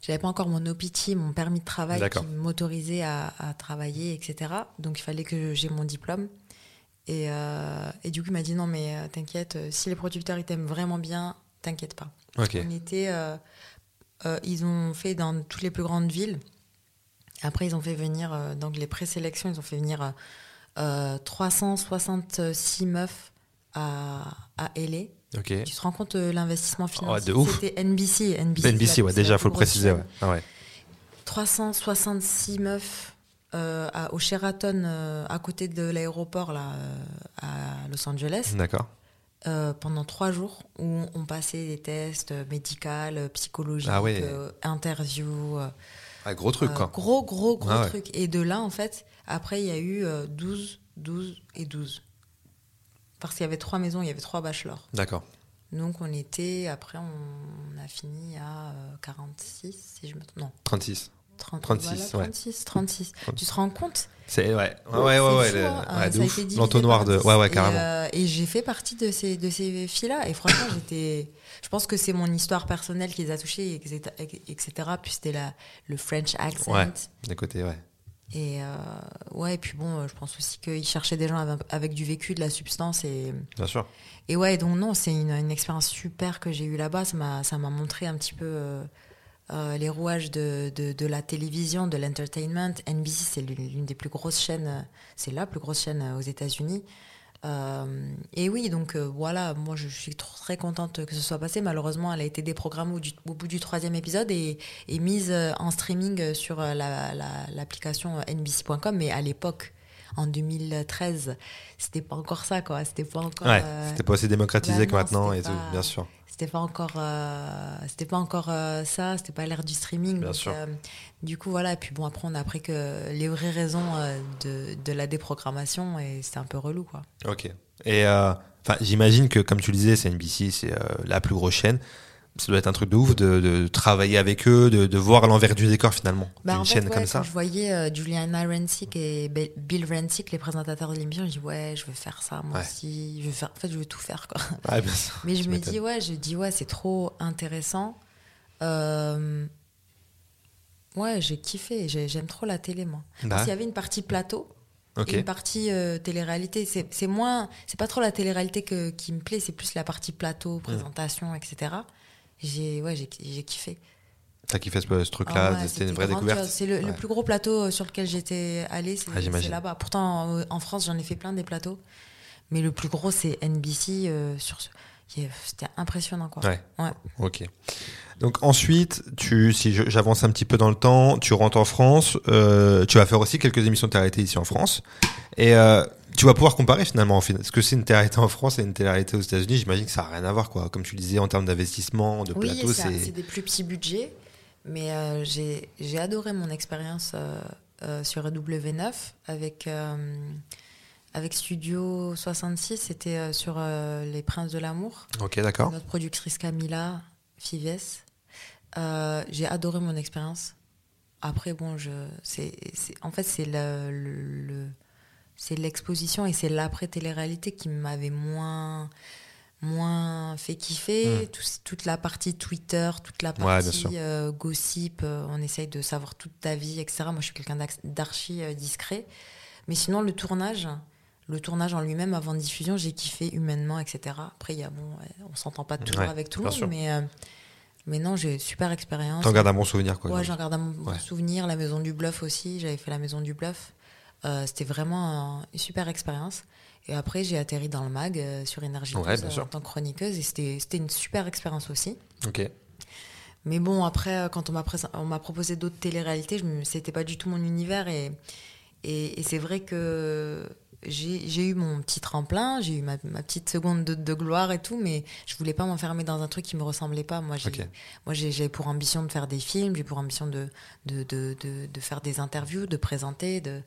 j'avais pas encore mon OPT mon permis de travail qui m'autorisait à, à travailler etc. Donc il fallait que j'ai mon diplôme et, euh, et du coup il m'a dit non mais euh, t'inquiète euh, si les producteurs ils t'aiment vraiment bien t'inquiète pas. On était, euh, euh, ils ont fait dans toutes les plus grandes villes. Après, ils ont fait venir, euh, donc les présélections, ils ont fait venir euh, euh, 366 meufs à, à LA. Tu te rends compte de l'investissement financier de ouf. C'était NBC. NBC, NBC, ouais, déjà, plus faut le préciser. chaîne. Ouais. Ah ouais. 366 meufs euh, à- au Sheraton, euh, à côté de l'aéroport là, euh, à Los Angeles. D'accord. euh, pendant trois jours où on passait des tests euh, médicaux, euh, psychologiques, Ah ouais. euh, interviews. euh, Ah, gros truc, Euh, quoi. Gros, gros, gros Ah truc. Et de là, en fait, après, il y a eu euh, 12, 12 et 12. Parce qu'il y avait trois maisons, il y avait trois bachelors. D'accord. Donc on était, après on a fini à euh, 46, si je me trompe. Non, 36. 30, 36, voilà, ouais. 36, 36. Tu te rends compte C'est, ouais. Ouais, ouais, ouais. ouais, hein. ouais, Euh, divisé L'entonnoir de. 10. Ouais, ouais, Et, carrément. euh, Et, j'ai fait partie de ces, de ces filles-là. Et franchement, j'étais. Je pense que c'est mon histoire personnelle qui les a touchées, etc. Puis c'était la, le French accent. Ouais. Des côtés, ouais. Et euh, ouais, et puis bon, euh, je pense aussi qu'ils cherchaient des gens avec, avec du vécu, de la substance. Et, Bien sûr. et ouais, donc non, c'est une, une expérience super que j'ai eue là-bas. Ça m'a, ça m'a montré un petit peu euh, euh, les rouages de, de, de la télévision, de l'entertainment. NBC, c'est l'une des plus grosses chaînes, c'est la plus grosse chaîne aux États-Unis. Euh, et oui, donc euh, voilà, moi je suis très contente que ce soit passé. Malheureusement, elle a été déprogrammée au, du- au bout du troisième épisode et, et mise euh, en streaming sur la- la- l'application euh, NBC.com. Mais à l'époque, en 2013, c'était pas encore ça, quoi. C'était pas encore. Ouais. euh, C'était pas aussi démocratisé bah que non, maintenant et tout, bien sûr. C'était pas encore euh, c'était pas encore euh, ça c'était pas l'ère du streaming Bien donc, sûr. euh, du coup voilà et puis bon après on a appris que les vraies raisons euh, de, de la déprogrammation et c'était un peu relou quoi Ok. Et j'imagine que, comme tu le disais, c'est NBC, c'est la plus grosse chaîne. Ça doit être un truc de ouf de, de travailler avec eux, de, de voir l'envers du décor finalement. Bah, d'une en fait, chaîne ouais, comme quand ça. je voyais euh, Juliana Rancic et Bill Rancic les présentateurs de l'émission je dis ouais je veux faire ça moi Ouais. aussi je veux faire en fait je veux tout faire quoi Ouais. Mais je me dis, ouais, je dis, ouais, c'est trop intéressant. Euh, Ouais, j'ai kiffé. j'ai- J'aime trop la télé, moi. Bah. Parce qu'il y avait une partie plateau et une partie euh, télé-réalité. C'est moins. C'est pas trop la télé-réalité qui me plaît, c'est plus la partie plateau, Mm. présentation, etc. J'ai ouais, j'ai kiffé. T'as kiffé ce, ce truc-là, Ah ouais, c'était une vraie découverte? C'est le, plus gros plateau euh, sur lequel j'étais allée, c'est Ah, là-bas. Pourtant, en France, j'en ai fait plein des plateaux. Mais le plus gros, c'est NBC. euh, sur ce... C'était impressionnant, quoi. Ouais. Ouais. Ok. Donc ensuite, tu, si j'avance un petit peu dans le temps, tu rentres en France, euh, tu vas faire aussi quelques émissions de télé ici en France, et euh, tu vas pouvoir comparer finalement. en fin- Ce que c'est une télé en France et une télé aux États-Unis, j'imagine que ça n'a rien à voir, quoi. Comme tu disais, en termes d'investissement, de Oui, plateau, c'est des plus petits budgets, mais euh, j'ai adoré mon expérience euh, euh, sur W9 avec, euh, avec Studio 66, c'était sur Les Princes de l'amour. Ok, d'accord. Notre productrice Camilla Fives. J'ai adoré mon expérience. Après, bon, je, c'est, c'est- en fait, c'est le, le- le- c'est l'exposition et c'est l'après télé-réalité qui m'avait moins, moins fait kiffer. Tout- toute la partie Twitter, toute la Hmm. Ouais, partie euh, gossip, euh, on essaye de savoir toute ta vie, etc. Moi, je suis quelqu'un d'archi euh, discret. Mais sinon, le tournage, le tournage en lui-même, avant diffusion, j'ai kiffé humainement, etc. Après, y a, bon, ouais, on s'entend pas toujours Ouais, avec tout le monde, sûr. mais, mais non, j'ai une super expérience. T'en gardes un bon souvenir, quoi. Ouais, j'en garde un bon souvenir. La maison du bluff aussi, j'avais fait la maison du bluff. Euh, C'était vraiment un- une super expérience. Et après, j'ai atterri dans le mag euh, sur Énergie Ouais, 12, bien sûr. en tant que chroniqueuse et c'était c'était une super expérience aussi. Ok. Mais bon, après, euh, quand on m'a on m'a proposé d'autres téléréalités, c'était pas du tout mon univers. Et, et, et c'est vrai que j'ai j'ai eu mon petit tremplin, j'ai eu ma, ma petite seconde de, de gloire et tout, mais je voulais pas m'enfermer dans un truc qui me ressemblait pas. Moi, j'ai Ok. moi, j'ai j'ai pour ambition de faire des films, j'ai pour ambition de, de, de, de, de faire des interviews, de présenter, de,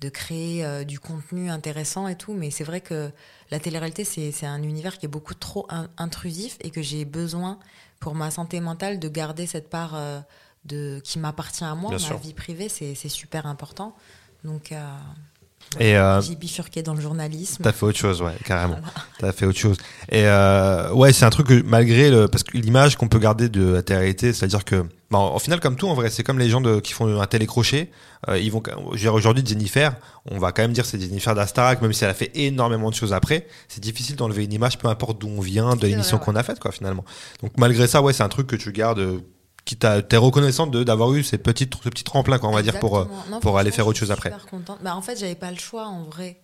de créer euh, du contenu intéressant et tout. Mais c'est vrai que la télé-réalité, c'est un univers qui est beaucoup trop in- intrusif et que j'ai besoin, pour ma santé mentale, de garder cette part euh, de, qui m'appartient à moi. Bien ma sûr. vie privée, c'est c'est super important. Donc, euh, Et euh, j'ai bifurqué dans le journalisme. T'as fait autre chose, ouais, carrément. T'as fait autre chose. Et euh, ouais, c'est un truc que malgré le, parce que l'image qu'on peut garder de la télé-réalité, c'est-à-dire que, bah, au final, comme tout, en vrai, c'est comme les gens de, qui font un télécrochet. Euh, ils vont, dire, aujourd'hui, Jennifer, on va quand même dire c'est Jennifer d'Astarac, même si elle a fait énormément de choses après. C'est difficile d'enlever une image, peu importe d'où on vient, de l'émission qu'on a faite, quoi, finalement. Donc malgré ça, ouais, c'est un truc que tu gardes, euh, qui t'a, t'es reconnaissante de, d'avoir eu ces petites, ce petit tremplin, quoi, on va dire, pour, euh. Non, pour aller faire autre chose après. super contente. Bah, en fait, j'avais pas le choix en vrai.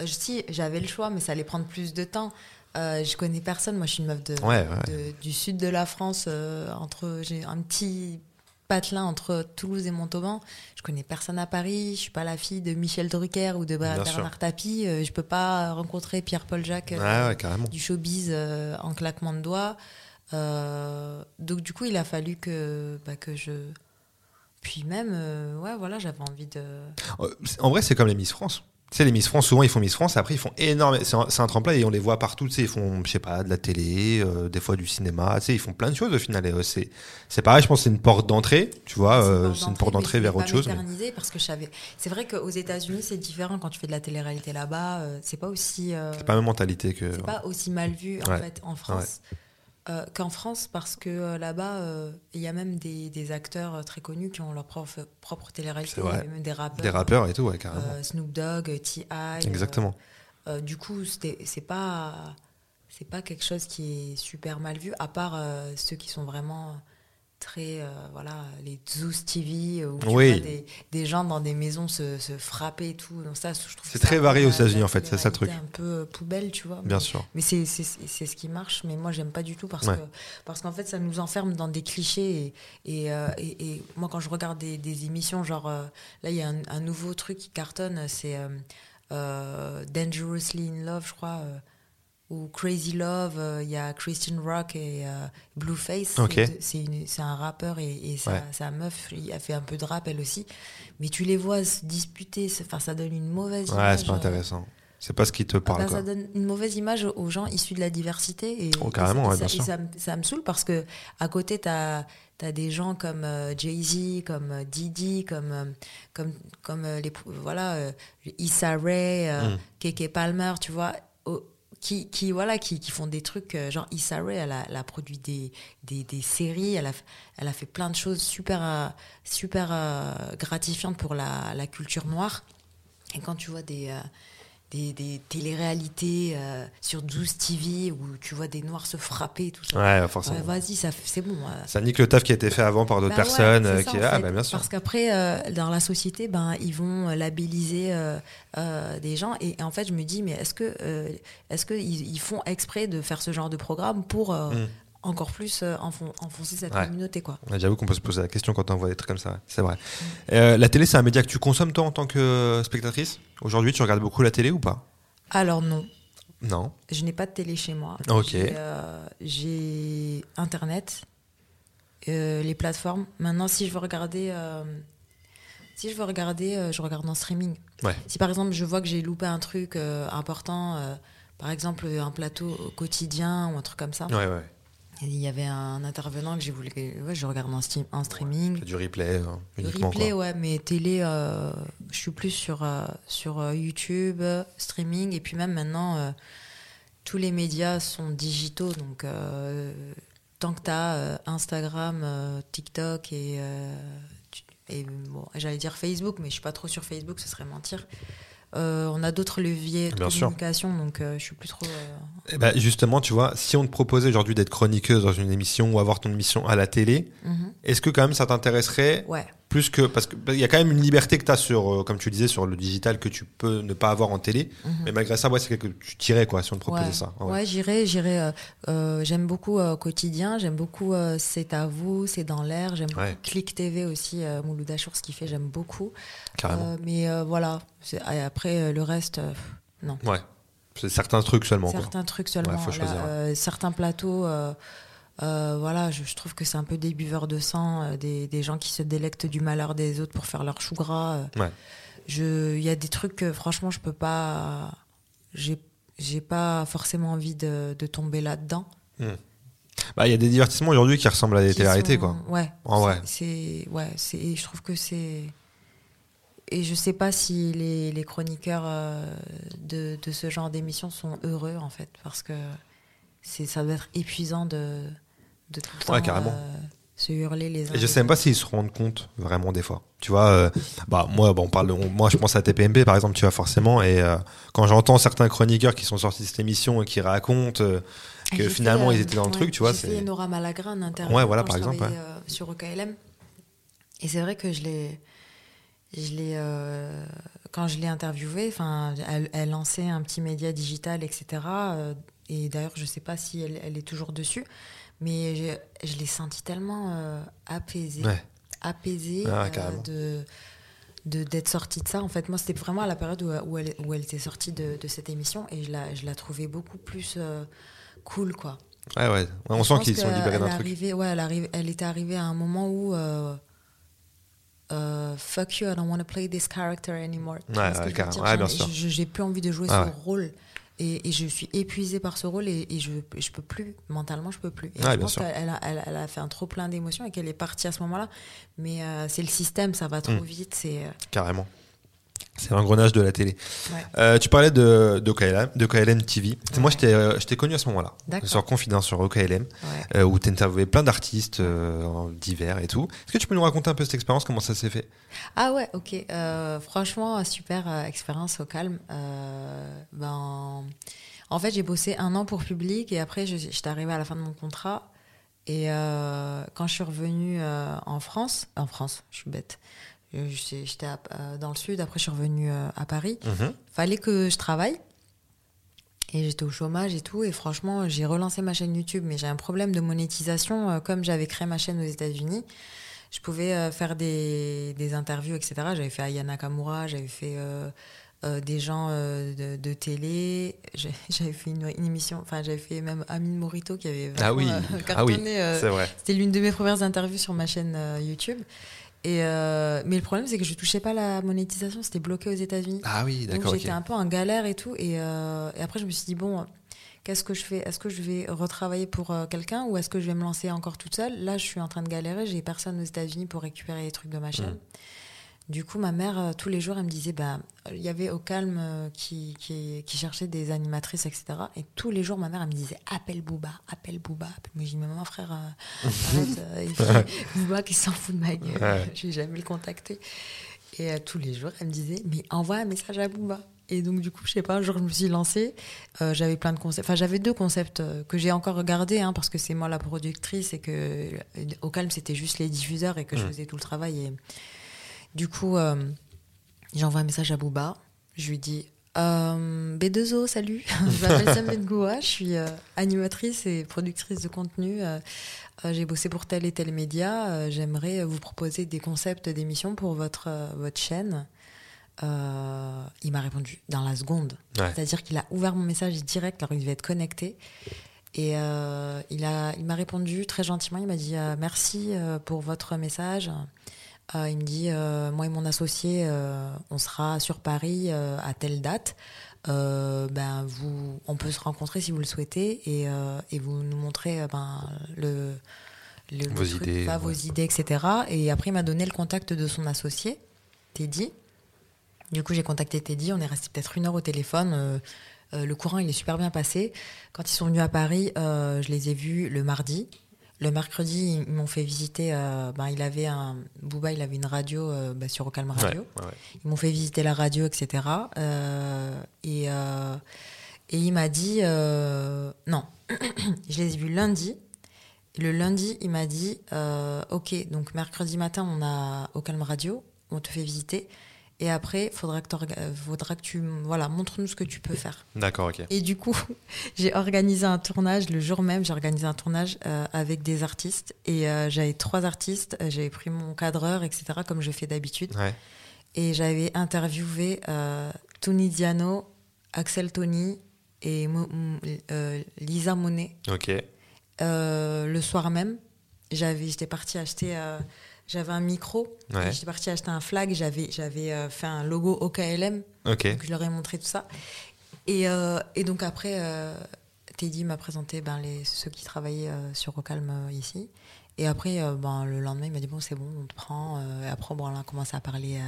Euh, si, j'avais le choix, mais ça allait prendre plus de temps. Euh, je connais personne. Moi, je suis une meuf de, Ouais, ouais. de- du sud de la France. euh, entre, j'ai un petit patelin entre Toulouse et Montauban. Je connais personne à Paris. Je suis pas la fille de Michel Drucker ou de Ber- Bien sûr. Bernard Tapie. Je peux pas rencontrer Pierre-Paul Jacques Ouais, du showbiz en claquement de doigts. Euh, donc du coup, il a fallu que, bah, que je puis même, euh, ouais, voilà, j'avais envie de. Euh, En vrai, c'est comme les Miss France. Tu sais, les Miss France, souvent, ils font Miss France, après, ils font énormément. C'est un, tremplin et on les voit partout. Tu sais, ils font, je sais pas, de la télé, euh, des fois du cinéma. Tu sais, ils font plein de choses au final. Euh, c'est, c'est pareil, je pense que c'est une porte d'entrée. Tu vois, euh, c'est une porte d'entrée vers autre chose. mais- Parce que je savais. C'est vrai qu'aux États-Unis, c'est différent quand tu fais de la télé-réalité là-bas. c'est pas aussi. C'est pas la même mentalité que. c'est pas aussi mal vu en Ouais. fait en France euh, qu'en France parce que euh, là-bas euh, il y a même des, des acteurs très connus qui ont leur propre, propre télé-réalité C'est vrai. Il y a même des rappeurs, Des rappeurs et tout, ouais, carrément. Snoop Dogg, T.I. Exactement. du coup c'est pas pas quelque chose qui est super mal vu à part ceux qui sont vraiment très euh, voilà les Zeus TV où tu Oui. vois des, des gens dans des maisons se, se frapper et tout donc ça je trouve C'est très varié aux États-Unis, en fait, c'est ça le truc. un peu euh, poubelle tu vois Bien mais- sûr. mais c'est c'est- c'est ce qui marche, mais moi j'aime pas du tout parce Ouais. que parce qu'en fait ça nous enferme dans des clichés et, et, euh, et- et moi quand je regarde des, des émissions genre euh, là il y a un, un nouveau truc qui cartonne c'est euh, euh, Dangerously in Love je crois euh, ou Crazy Love euh, il y a Christian Rock et euh, Blueface. C'est un rappeur et, et sa, Ouais. sa meuf il a fait un peu de rap elle aussi mais tu les vois se disputer enfin ça donne une mauvaise Ouais, image c'est pas euh, intéressant. C'est pas ce qui te ah parle, quoi. ça donne une mauvaise image aux gens issus de la diversité. Et, Oh, et carrément, ça, ouais, bien et me- ça me saoule parce que à côté, tu as, des gens comme euh, Jay-Z, comme Didi, comme, comme, comme les, voilà, Issa Rae, Mm. Keke Palmer, tu vois. Qui, voilà, qui, qui font des trucs, euh, genre Issa Rae, elle a, produit des, des, des séries, elle a, elle a fait plein de choses super, euh, super euh, gratifiantes pour la, la culture noire. Et quand tu vois des, des, des téléréalités euh, sur 12 TV où tu vois des noirs se frapper, tout ça. Ouais, forcément. Ouais, Vas-y, c'est bon. euh. Ça nique le taf qui a été fait avant par d'autres Bah ouais, personnes. euh, ça, qui... en Ah, bah, bien sûr. Parce qu'après, euh, dans la société, ben, ils vont labelliser des gens. Et, et en fait, je me dis, mais est-ce que est-ce qu'ils ils font exprès de faire ce genre de programme pour Mm. Encore plus euh, enfon- enfoncer cette Ouais. communauté quoi J'avoue qu'on peut se poser la question quand on voit des trucs comme ça. C'est vrai. Euh, la télé, c'est un média que tu consommes toi en tant que spectatrice? Aujourd'hui, tu regardes beaucoup la télé ou pas? Alors non, Non. je n'ai pas de télé chez moi. Ok. J'ai, euh, Internet, euh, les plateformes. Maintenant, si je veux regarder, euh, si je veux regarder, euh, je regarde en streaming. Ouais. Si par exemple je vois que j'ai loupé un truc euh, important, euh, par exemple un plateau quotidien ou un truc comme ça, Ouais, ouais. Il y avait un intervenant que j'ai voulu, ouais, je regarde en, streaming. Du replay Le uniquement. replay, quoi. ouais, mais télé, euh, je suis plus sur, euh, sur euh, YouTube, streaming, et puis même maintenant, euh, tous les médias sont digitaux, donc tant que tu as Instagram, TikTok et, et bon, j'allais dire Facebook, mais je suis pas trop sur Facebook, ce serait mentir. Euh, on a d'autres leviers de Bien sûr. communication, donc euh, je suis plus trop. euh, Eh ben, justement, tu vois, si on te proposait aujourd'hui d'être chroniqueuse dans une émission ou avoir ton émission à la télé, mhm. est-ce que quand même ça t'intéresserait Ouais. Plus que parce que bah, il y a quand même une liberté que tu as sur euh, comme tu le disais sur le digital que tu peux ne pas avoir en télé, mhm. mais malgré ça, ouais, c'est quelque que tu tirais quoi si on te proposait ouais. ça. Ouais, Ouais. j'irai, j'irai. euh, euh, j'aime beaucoup euh, quotidien, j'aime beaucoup c'est à vous, c'est dans l'air, j'aime Ouais. beaucoup Click TV aussi, Mouloud Achour, ce qu'il fait, j'aime beaucoup. Carrément. Mais voilà, et après le reste, non. Ouais. C'est certains trucs seulement quoi. Certains trucs seulement. Là, certains plateaux. Euh, voilà, je, je trouve que c'est un peu des buveurs de sang, euh, des, des gens qui se délectent du malheur des autres pour faire leur chou gras. euh. Ouais. Je, il y a des trucs que franchement je peux pas, j'ai, j'ai pas forcément envie de, de tomber là-dedans. Bah, il y a des divertissements aujourd'hui qui ressemblent à des télé-réalités sont- quoi. Ouais. En vrai. C'est, ouais, c'est, et je trouve que c'est. Et je sais pas si les, les chroniqueurs de, de ce genre d'émission sont heureux en fait, parce que c'est, ça doit être épuisant de, de tout le temps Ouais, carrément. euh, se hurler les uns. Et je sais même pas s'ils se rendent compte vraiment des fois. Tu vois, euh, bah moi, bon, on parle, de- on- moi je pense à TPMP par exemple, tu vois forcément. Et euh, quand j'entends certains chroniqueurs qui sont sortis de cette émission et qui racontent Et que finalement fait, ils étaient dans le ouais, truc, tu vois, c'est Nora Malagran un interview Ouais, voilà, par exemple, sur OKLM. Et c'est vrai que je l'ai, je l'ai, quand je l'ai interviewée, enfin, elle, elle lançait un petit média digital, etc. et d'ailleurs, je sais pas si elle, elle est toujours dessus, mais je, je l'ai sentie tellement euh, apaisée, Ouais. apaisée Ah, euh, de d'être sortie de ça en fait moi c'était vraiment à la période où, où elle où elle était sortie de, de cette émission et je la je la trouvais beaucoup plus euh, cool quoi ouais, ouais. On je sent qu'ils sont libérés d'un truc. ouais, elle, arrive, elle était arrivée à un moment où, euh, fuck you, I don't want to play this character anymore. Ouais, ouais, Ouais, bien sûr. J'ai plus envie de jouer Ah ce rôle. Et, et je suis épuisée par ce rôle et, et je je peux plus mentalement je peux plus et Ouais, je pense qu'elle a, elle, elle a fait un trop plein d'émotions et qu'elle est partie à ce moment-là mais euh, c'est le système ça va trop Mm. vite c'est euh, Carrément. C'est l'engrenage de la télé. ouais. Euh, tu parlais de, de KLM, de KLM TV. Moi, je t'ai, euh, connu à ce moment-là. D'accord. Sur Confidence, sur OKLM, ouais. euh, où tu interviewais plein d'artistes euh, divers et tout. Est-ce que tu peux nous raconter un peu cette expérience, comment ça s'est fait? Ah ouais, ok. Franchement, super expérience au calme. Ben, en fait, j'ai bossé un an pour Public et après, je- j'étais arrivée à la fin de mon contrat. Et quand je suis revenue en France, en France, je suis bête. J'étais euh, dans le sud, après je suis revenue euh, à Paris. Fallait que je travaille. Et j'étais au chômage et tout. Et franchement, j'ai relancé ma chaîne YouTube, mais j'ai un problème de monétisation. euh, Comme j'avais créé ma chaîne aux États-Unis, je pouvais faire des, des interviews, etc. J'avais fait Aya Nakamura, j'avais fait euh, euh, des gens euh, de, de télé. J'avais fait une, une émission, enfin, j'avais fait même Amine Morito qui avait Ah oui, euh, ah oui, cartonné. c'est vrai. c'était l'une de mes premières interviews sur ma chaîne YouTube. Et euh, mais le problème, c'est que je touchais pas la monétisation, c'était bloqué aux États-Unis. Ah oui, Donc d'accord, ok. j'étais un peu en galère et tout. Et, euh, et après, je me suis dit, bon, qu'est-ce que je fais? Est-ce que je vais retravailler pour euh, quelqu'un ou est-ce que je vais me lancer encore toute seule? Là, je suis en train de galérer, j'ai personne aux États-Unis pour récupérer les trucs de ma chaîne. Mm. Du coup, ma mère, euh, tous les jours, elle me disait, bah, il y avait au calme euh, qui, qui, qui cherchait des animatrices, etc. Et tous les jours, ma mère, elle me disait, appelle Booba, appelle Booba. Moi, je dis, mais maman, frère, euh, arrête. euh, Booba qui s'en fout de ma gueule. Ouais. Je vais jamais le contacter. Et euh, tous les jours, elle me disait, mais envoie un message à Booba. Et donc, du coup, je sais pas, un jour, je me suis lancée. Euh, j'avais plein de concepts. Enfin, j'avais deux concepts que j'ai encore regardés, hein, parce que c'est moi la productrice et que au calme, c'était juste les diffuseurs et que je Mm. faisais tout le travail. Et du coup, euh, j'envoie un message à Booba. Je lui dis euh, B2O, salut. je m'appelle Sam Bengoua. Je suis euh, animatrice et productrice de contenu. J'ai bossé pour tel et tel média. J'aimerais vous proposer des concepts d'émissions pour votre, votre chaîne. Euh, il m'a répondu dans la seconde. Ouais. C'est-à-dire qu'il a ouvert mon message direct alors il devait être connecté. Et euh, il a, il m'a répondu très gentiment. Il m'a dit euh, merci pour votre message. Euh, il me dit euh, moi et mon associé, euh, on sera sur Paris à telle date. Ben vous, on peut se rencontrer si vous le souhaitez et, et vous nous montrez ben le, le- le Vos truc, idées, pas ouais. vos idées, etc. Et après il m'a donné le contact de son associé, Teddy. Du coup, j'ai contacté Teddy. On est resté peut-être une heure au téléphone. Le courant, il est super bien passé. Quand ils sont venus à Paris, je les ai vus le mardi. Le mercredi, ils m'ont fait visiter. euh, ben, il avait un Booba, il avait une radio euh, ben, sur Ocalm Radio. ouais, ouais. Ils m'ont fait visiter la radio, etc. Euh, et, euh, et il m'a dit non. je les ai vus lundi. Le lundi, il m'a dit ok, donc mercredi matin, on a au Calme Radio, on te fait visiter. Et après, faudra que, euh, faudra que tu voilà, montre-nous ce que tu peux faire. D'accord, ok. Et du coup, j'ai organisé un tournage le jour même. J'ai organisé un tournage euh, avec des artistes et euh, j'avais trois artistes. J'avais pris mon cadreur, etc. Comme je fais d'habitude. Ouais. Et j'avais interviewé euh, Tony Diano, Axel Tony et Mo- Lisa Monet Ok. le soir même. J'avais, j'étais partie acheter, j'avais un micro. Ouais. J'étais partie acheter un flag. J'avais, j'avais euh, fait un logo OKLM. Ok. Donc je leur ai montré tout ça. Et, euh, et donc après, euh, Teddy m'a présenté ben, les, ceux qui travaillaient euh, sur Ocalm ici. Et après, ben, le lendemain, il m'a dit bon, c'est bon, on te prend. Et après, bon, on a commencé à parler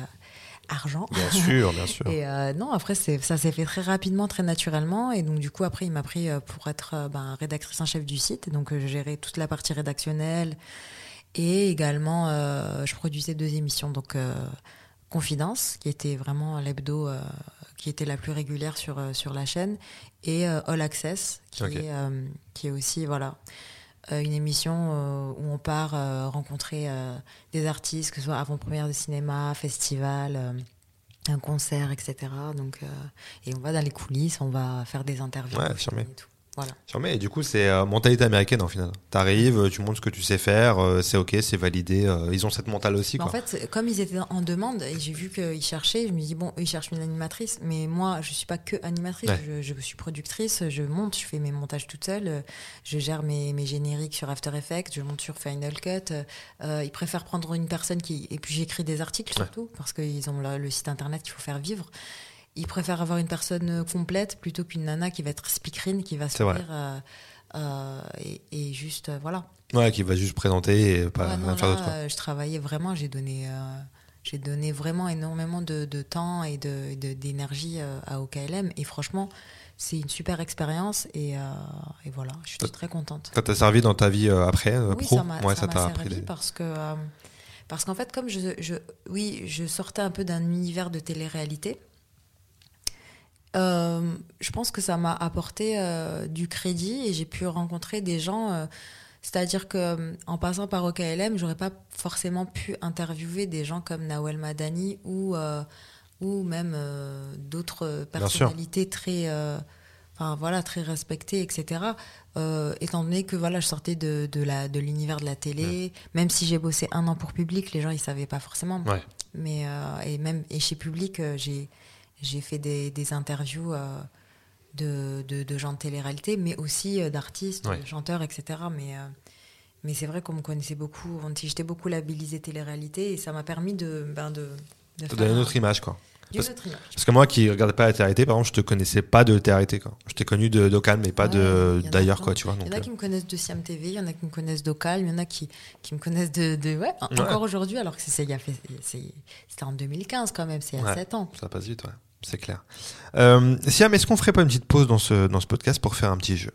argent. Bien sûr, bien sûr. Et non, après, c'est- ça s'est fait très rapidement, très naturellement. Et donc, du coup, après, il m'a pris pour être ben, rédactrice en chef du site. Donc, je gérais toute la partie rédactionnelle. Et également, euh, je produisais deux émissions. Donc, euh, Confidence, qui était vraiment l'hebdo euh, qui était la plus régulière sur, sur la chaîne. Et euh, All Access, qui, est, euh, qui est aussi, voilà. une émission où on part rencontrer des artistes, que ce soit avant-première de cinéma, festival, un concert, etc. Donc, et on va dans les coulisses, on va faire des interviews. Ouais, affirmé. et tout. Voilà. Et du coup, c'est euh, mentalité américaine en final. T'arrives, euh, tu montres ce que tu sais faire, euh, c'est ok, c'est validé. euh, ils ont cette mentale aussi. Quoi. en fait, comme ils étaient en demande et j'ai vu qu'ils cherchaient, je me dis bon, eux ils cherchent une animatrice, mais moi je suis pas que animatrice, Ouais. je, je suis productrice, je monte, je fais mes montages toute seule, je gère mes, mes génériques sur After Effects, je monte sur Final Cut. ils préfèrent prendre une personne qui et puis j'écris des articles Ouais. surtout parce qu'ils ont le, le site internet qu'il faut faire vivre. Ils préfèrent avoir une personne euh, complète plutôt qu'une nana qui va être speakerine, qui va vrai. sourire euh, euh, et, et juste voilà. Ouais, qui va juste présenter et pas Ouais, non, faire d'autre. je travaillais vraiment, j'ai donné, euh, j'ai donné vraiment énormément de, de temps et de, de- d'énergie euh, à OKLM. Et franchement, c'est une super expérience et, euh, et voilà, je suis très contente. Ça t'a servi dans ta vie euh, après, euh, Oui, pro? ça m'a, Ouais, servi des- parce que parce qu'en fait, comme je, je, oui, je sortais un peu d'un univers de télé-réalité. Euh, je pense que ça m'a apporté euh, du crédit et j'ai pu rencontrer des gens. euh, c'est-à-dire que en passant par OKLM, j'aurais pas forcément pu interviewer des gens comme Nawel Madani ou ou même d'autres personnalités très enfin voilà très respectées etc euh, étant donné que voilà je sortais de, de la de l'univers de la télé même si j'ai bossé un an pour public les gens ils savaient pas forcément Ouais. mais euh, et même et chez public j'ai j'ai fait des, des interviews euh, de, de, de gens de télé-réalité mais aussi euh, d'artistes Ouais. de chanteurs etc mais euh, mais c'est vrai qu'on me connaissait beaucoup j'étais beaucoup labellisée télé-réalité et ça m'a permis de ben de, de faire donner une un- autre image, quoi. Parce- autre image. Parce que moi qui regardais pas la TRT, par exemple, je te connaissais pas de TRT, quoi. Je t'ai connu de d'Ocan, mais pas Ouais, de d'ailleurs, quoi, tu vois. Il y en a qui me connaissent de Siam TV, il y en a qui me connaissent d'Ocal, il y en a qui, qui me connaissent de. de ouais, Ouais. encore aujourd'hui, alors que c'était en 2015 quand même, c'est il y a Ouais. 7 ans. Ça passe vite, ouais. C'est clair. Euh, Siam, est-ce qu'on ferait pas une petite pause dans ce, dans ce podcast pour faire un petit jeu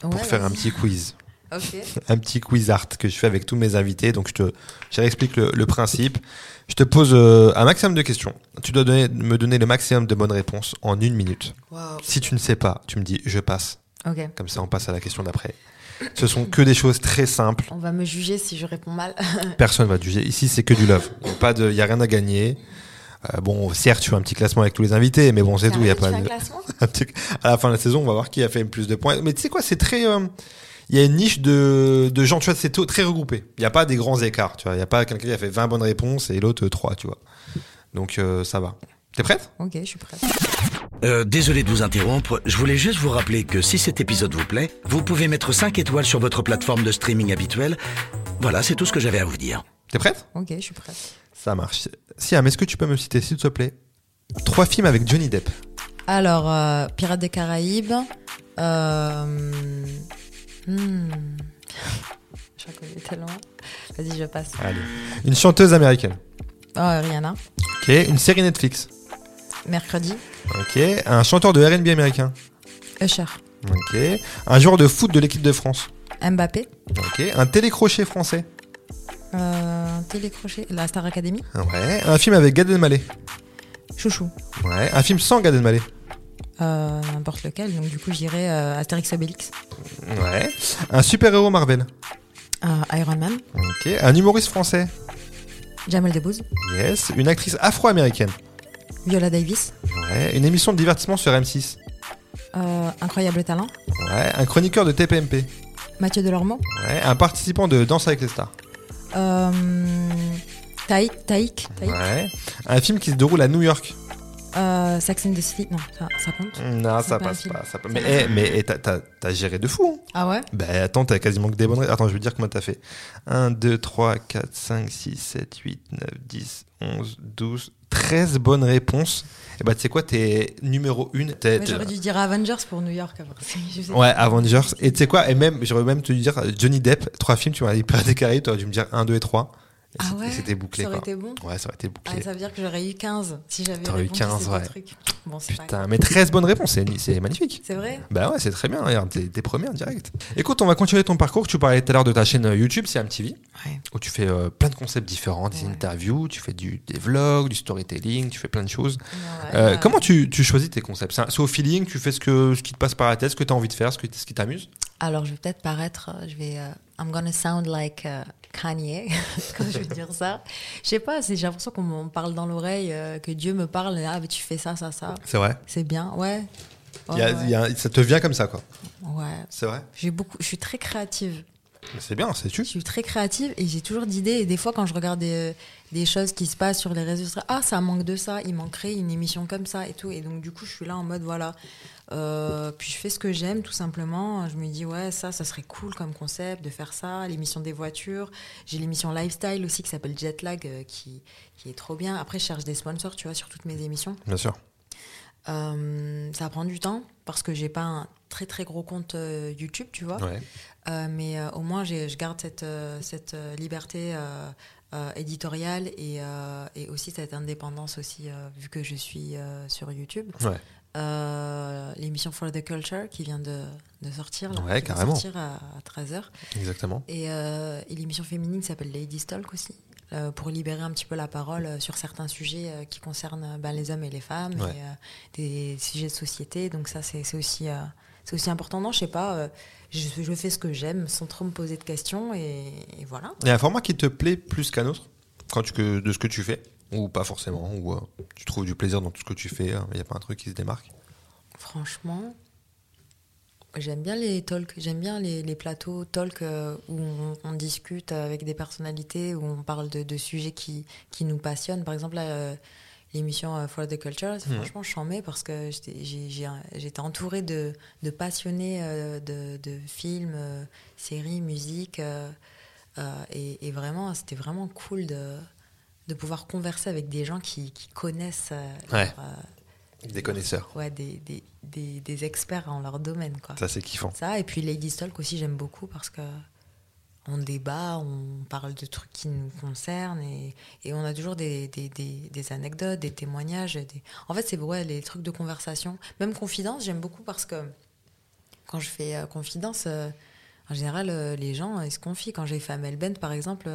Pour faire un petit quiz un petit quiz art que je fais avec tous mes invités. Donc, je te, je réexplique le, le principe. Je te pose euh, un maximum de questions. Tu dois donner, me donner le maximum de bonnes réponses en une minute. Si tu ne sais pas, tu me dis je passe. Comme ça, on passe à la question d'après. Ce sont que des choses très simples. On va me juger si je réponds mal. Personne va te juger. Ici, c'est que du love. Il n'y a rien à gagner. Euh, bon, certes, tu fais un petit classement avec tous les invités, mais bon, c'est tout. Il y a pas un classement? Un petit- à la fin de la saison, on va voir qui a fait le plus de points. Mais tu sais quoi, c'est très. euh, Il y a une niche de, de gens, tu vois, c'est très regroupé. Il n'y a pas des grands écarts, tu vois. Il n'y a pas quelqu'un qui a fait 20 bonnes réponses et l'autre 3, tu vois. Donc euh, ça va. T'es prête? Ok, je suis prête. Euh, désolé de vous interrompre, je voulais juste vous rappeler que si cet épisode vous plaît, vous pouvez mettre 5 étoiles sur votre plateforme de streaming habituelle. Voilà, c'est tout ce que j'avais à vous dire. T'es prête? Ok, je suis prête. Ça marche. Siam, est-ce que tu peux me citer, s'il te plaît, trois films avec Johnny Depp? Alors, euh, Pirates des Caraïbes. Euh, hmm. Connais tellement. Vas-y, je passe. Allez. Une chanteuse américaine. Oh, Rihanna. Ok. Une série Netflix. Mercredi. Ok. Un chanteur de R&B américain. Usher. Ok. Un joueur de foot de l'équipe de France. Mbappé. Ok. Un télécrochet français. Euh, télécrochet. La Star Academy. Ouais. Un film avec Gad Elmaleh. Chouchou. Ouais. Un film sans Gad Elmaleh. Euh, N'importe lequel. Donc, du coup, j'irai euh, Astérix Obélix. Ouais. Un super-héros Marvel. Euh, Iron Man. Ok. Un humoriste français. Jamel Debbouze. Yes. Une actrice afro-américaine. Viola Davis. Ouais. Une émission de divertissement sur M6. Euh, Incroyable Talent. Ouais. Un chroniqueur de TPMP. Mathieu Delormeau. Ouais. Un participant de Danse avec les stars. Euh, Taïk. Taïk. Taïk. Ouais. Un film qui se déroule à New York. Euh, Sex and the City. Non, ça, ça compte. Non, ça passe pas. Ça Mais, eh, mais eh, t'as- géré de fou. hein. Ah ouais? Bah attends, t'as quasiment que des bonnes réponses. Attends, je veux dire combien t'as fait. 1, 2, 3, 4, 5, 6, 7, 8, 9, 10, 11, 12, 13 bonnes réponses. Et bah tu sais quoi, t'es numéro 1. Ouais, J'aurais dû dire Avengers pour New York. sais Ouais. Avengers. Et tu sais quoi, et même, j'aurais même te dire euh, Johnny Depp, trois films, tu m'as dit Pirates des Caraïbes, t'aurais dû me dire 1, 2 et 3. Et Ah c'était- ouais C'était bouclé Ça aurait quoi. été bon Ouais, ça aurait été Ah, bouclé. ça veut dire que j'aurais eu 15 si j'avais T'aurais eu répondu 15, ces deux ouais. trucs. Bon, Putain, mais 13 bonnes réponses, c'est magnifique. C'est vrai Bah ouais, c'est très bien, regarde, t'es premier en direct. Écoute, on va continuer ton parcours. Tu parlais tout à l'heure de ta chaîne YouTube, c'est MTV, Ouais. où tu fais euh, plein de concepts différents, des Ouais. interviews, tu fais du, des vlogs, du storytelling, tu fais plein de choses. Ouais, Euh, comment tu, tu choisis tes concepts? C'est au feeling, tu fais ce, que, ce qui te passe par la tête, ce que tu as envie de faire, ce, que, ce qui t'amuse? Alors, je vais peut-être paraître, euh, je vais, euh, I'm gonna sound like euh, Kanye quand je vais dire ça. Je sais pas, j'ai l'impression qu'on me parle dans l'oreille, euh, que Dieu me parle, ah, mais tu fais ça, ça, ça. C'est vrai C'est bien, ouais. Y a- Ouais, y a- ça te vient comme ça, quoi. Ouais. C'est vrai J'ai beaucoup, je suis très créative. C'est bien, c'est tu. Je suis très créative et j'ai toujours d'idées. Et des fois, quand je regarde des, des choses qui se passent sur les réseaux sociaux, ah, ça manque de ça, il manquerait une émission comme ça et tout. Et donc, du coup, je suis là en mode, voilà. Euh, puis je fais ce que j'aime, tout simplement. Je me dis, ouais, ça, ça serait cool comme concept de faire ça. L'émission des voitures. J'ai l'émission Lifestyle aussi qui s'appelle Jetlag, euh, qui, qui est trop bien. Après, je cherche des sponsors, tu vois, sur toutes mes émissions. Bien sûr. Euh, ça prend du temps parce que j'ai pas un très très gros compte euh, YouTube, tu vois. Ouais. Euh, mais au moins, je garde cette, cette liberté éditoriale et, et aussi cette indépendance aussi, vu que je suis sur YouTube. Ouais. Euh, L'émission For the Culture qui vient de, de sortir, là, Ouais, carrément. sortir à, 13h. Exactement. Et, euh, et l'émission féminine qui s'appelle Lady Talk aussi, euh, pour libérer un petit peu la parole sur certains sujets qui concernent ben, les hommes et les femmes, Ouais. et, des sujets de société. Donc ça, c'est aussi, c'est aussi important. Non, je sais pas, je, je fais ce que j'aime sans trop me poser de questions et, et voilà. Il y a un format qui te plaît plus qu'un autre quand tu, que, de ce que tu fais? Ou pas forcément Ou euh, tu trouves du plaisir dans tout ce que tu fais Il n'y a pas un truc qui se démarque Franchement, j'aime bien les talks, j'aime bien les, les plateaux talk euh, où on, on discute avec des personnalités, où on parle de, de sujets qui, qui nous passionnent. Par exemple, euh, l'émission For the Culture, c'est- Mhm. franchement, je mets parce que j'étais- entourée de, de passionnés de, de films, séries, musique. et, et vraiment, c'était vraiment cool de, de pouvoir converser avec des gens qui, qui connaissent euh, Ouais. leur, euh, Des connaisseurs. ouais, des, des, des, des experts en leur domaine. Quoi. Ça, c'est kiffant. Ça, et puis Lady Talk aussi, j'aime beaucoup parce que on débat, on parle de trucs qui nous concernent et, et on a toujours des, des, anecdotes, des témoignages. Des... En fait, c'est ouais, les trucs de conversation. Même confidence, j'aime beaucoup parce que quand je fais euh, confidence, en général, les gens, ils se confient. Quand j'ai fait Amel Bent, par exemple,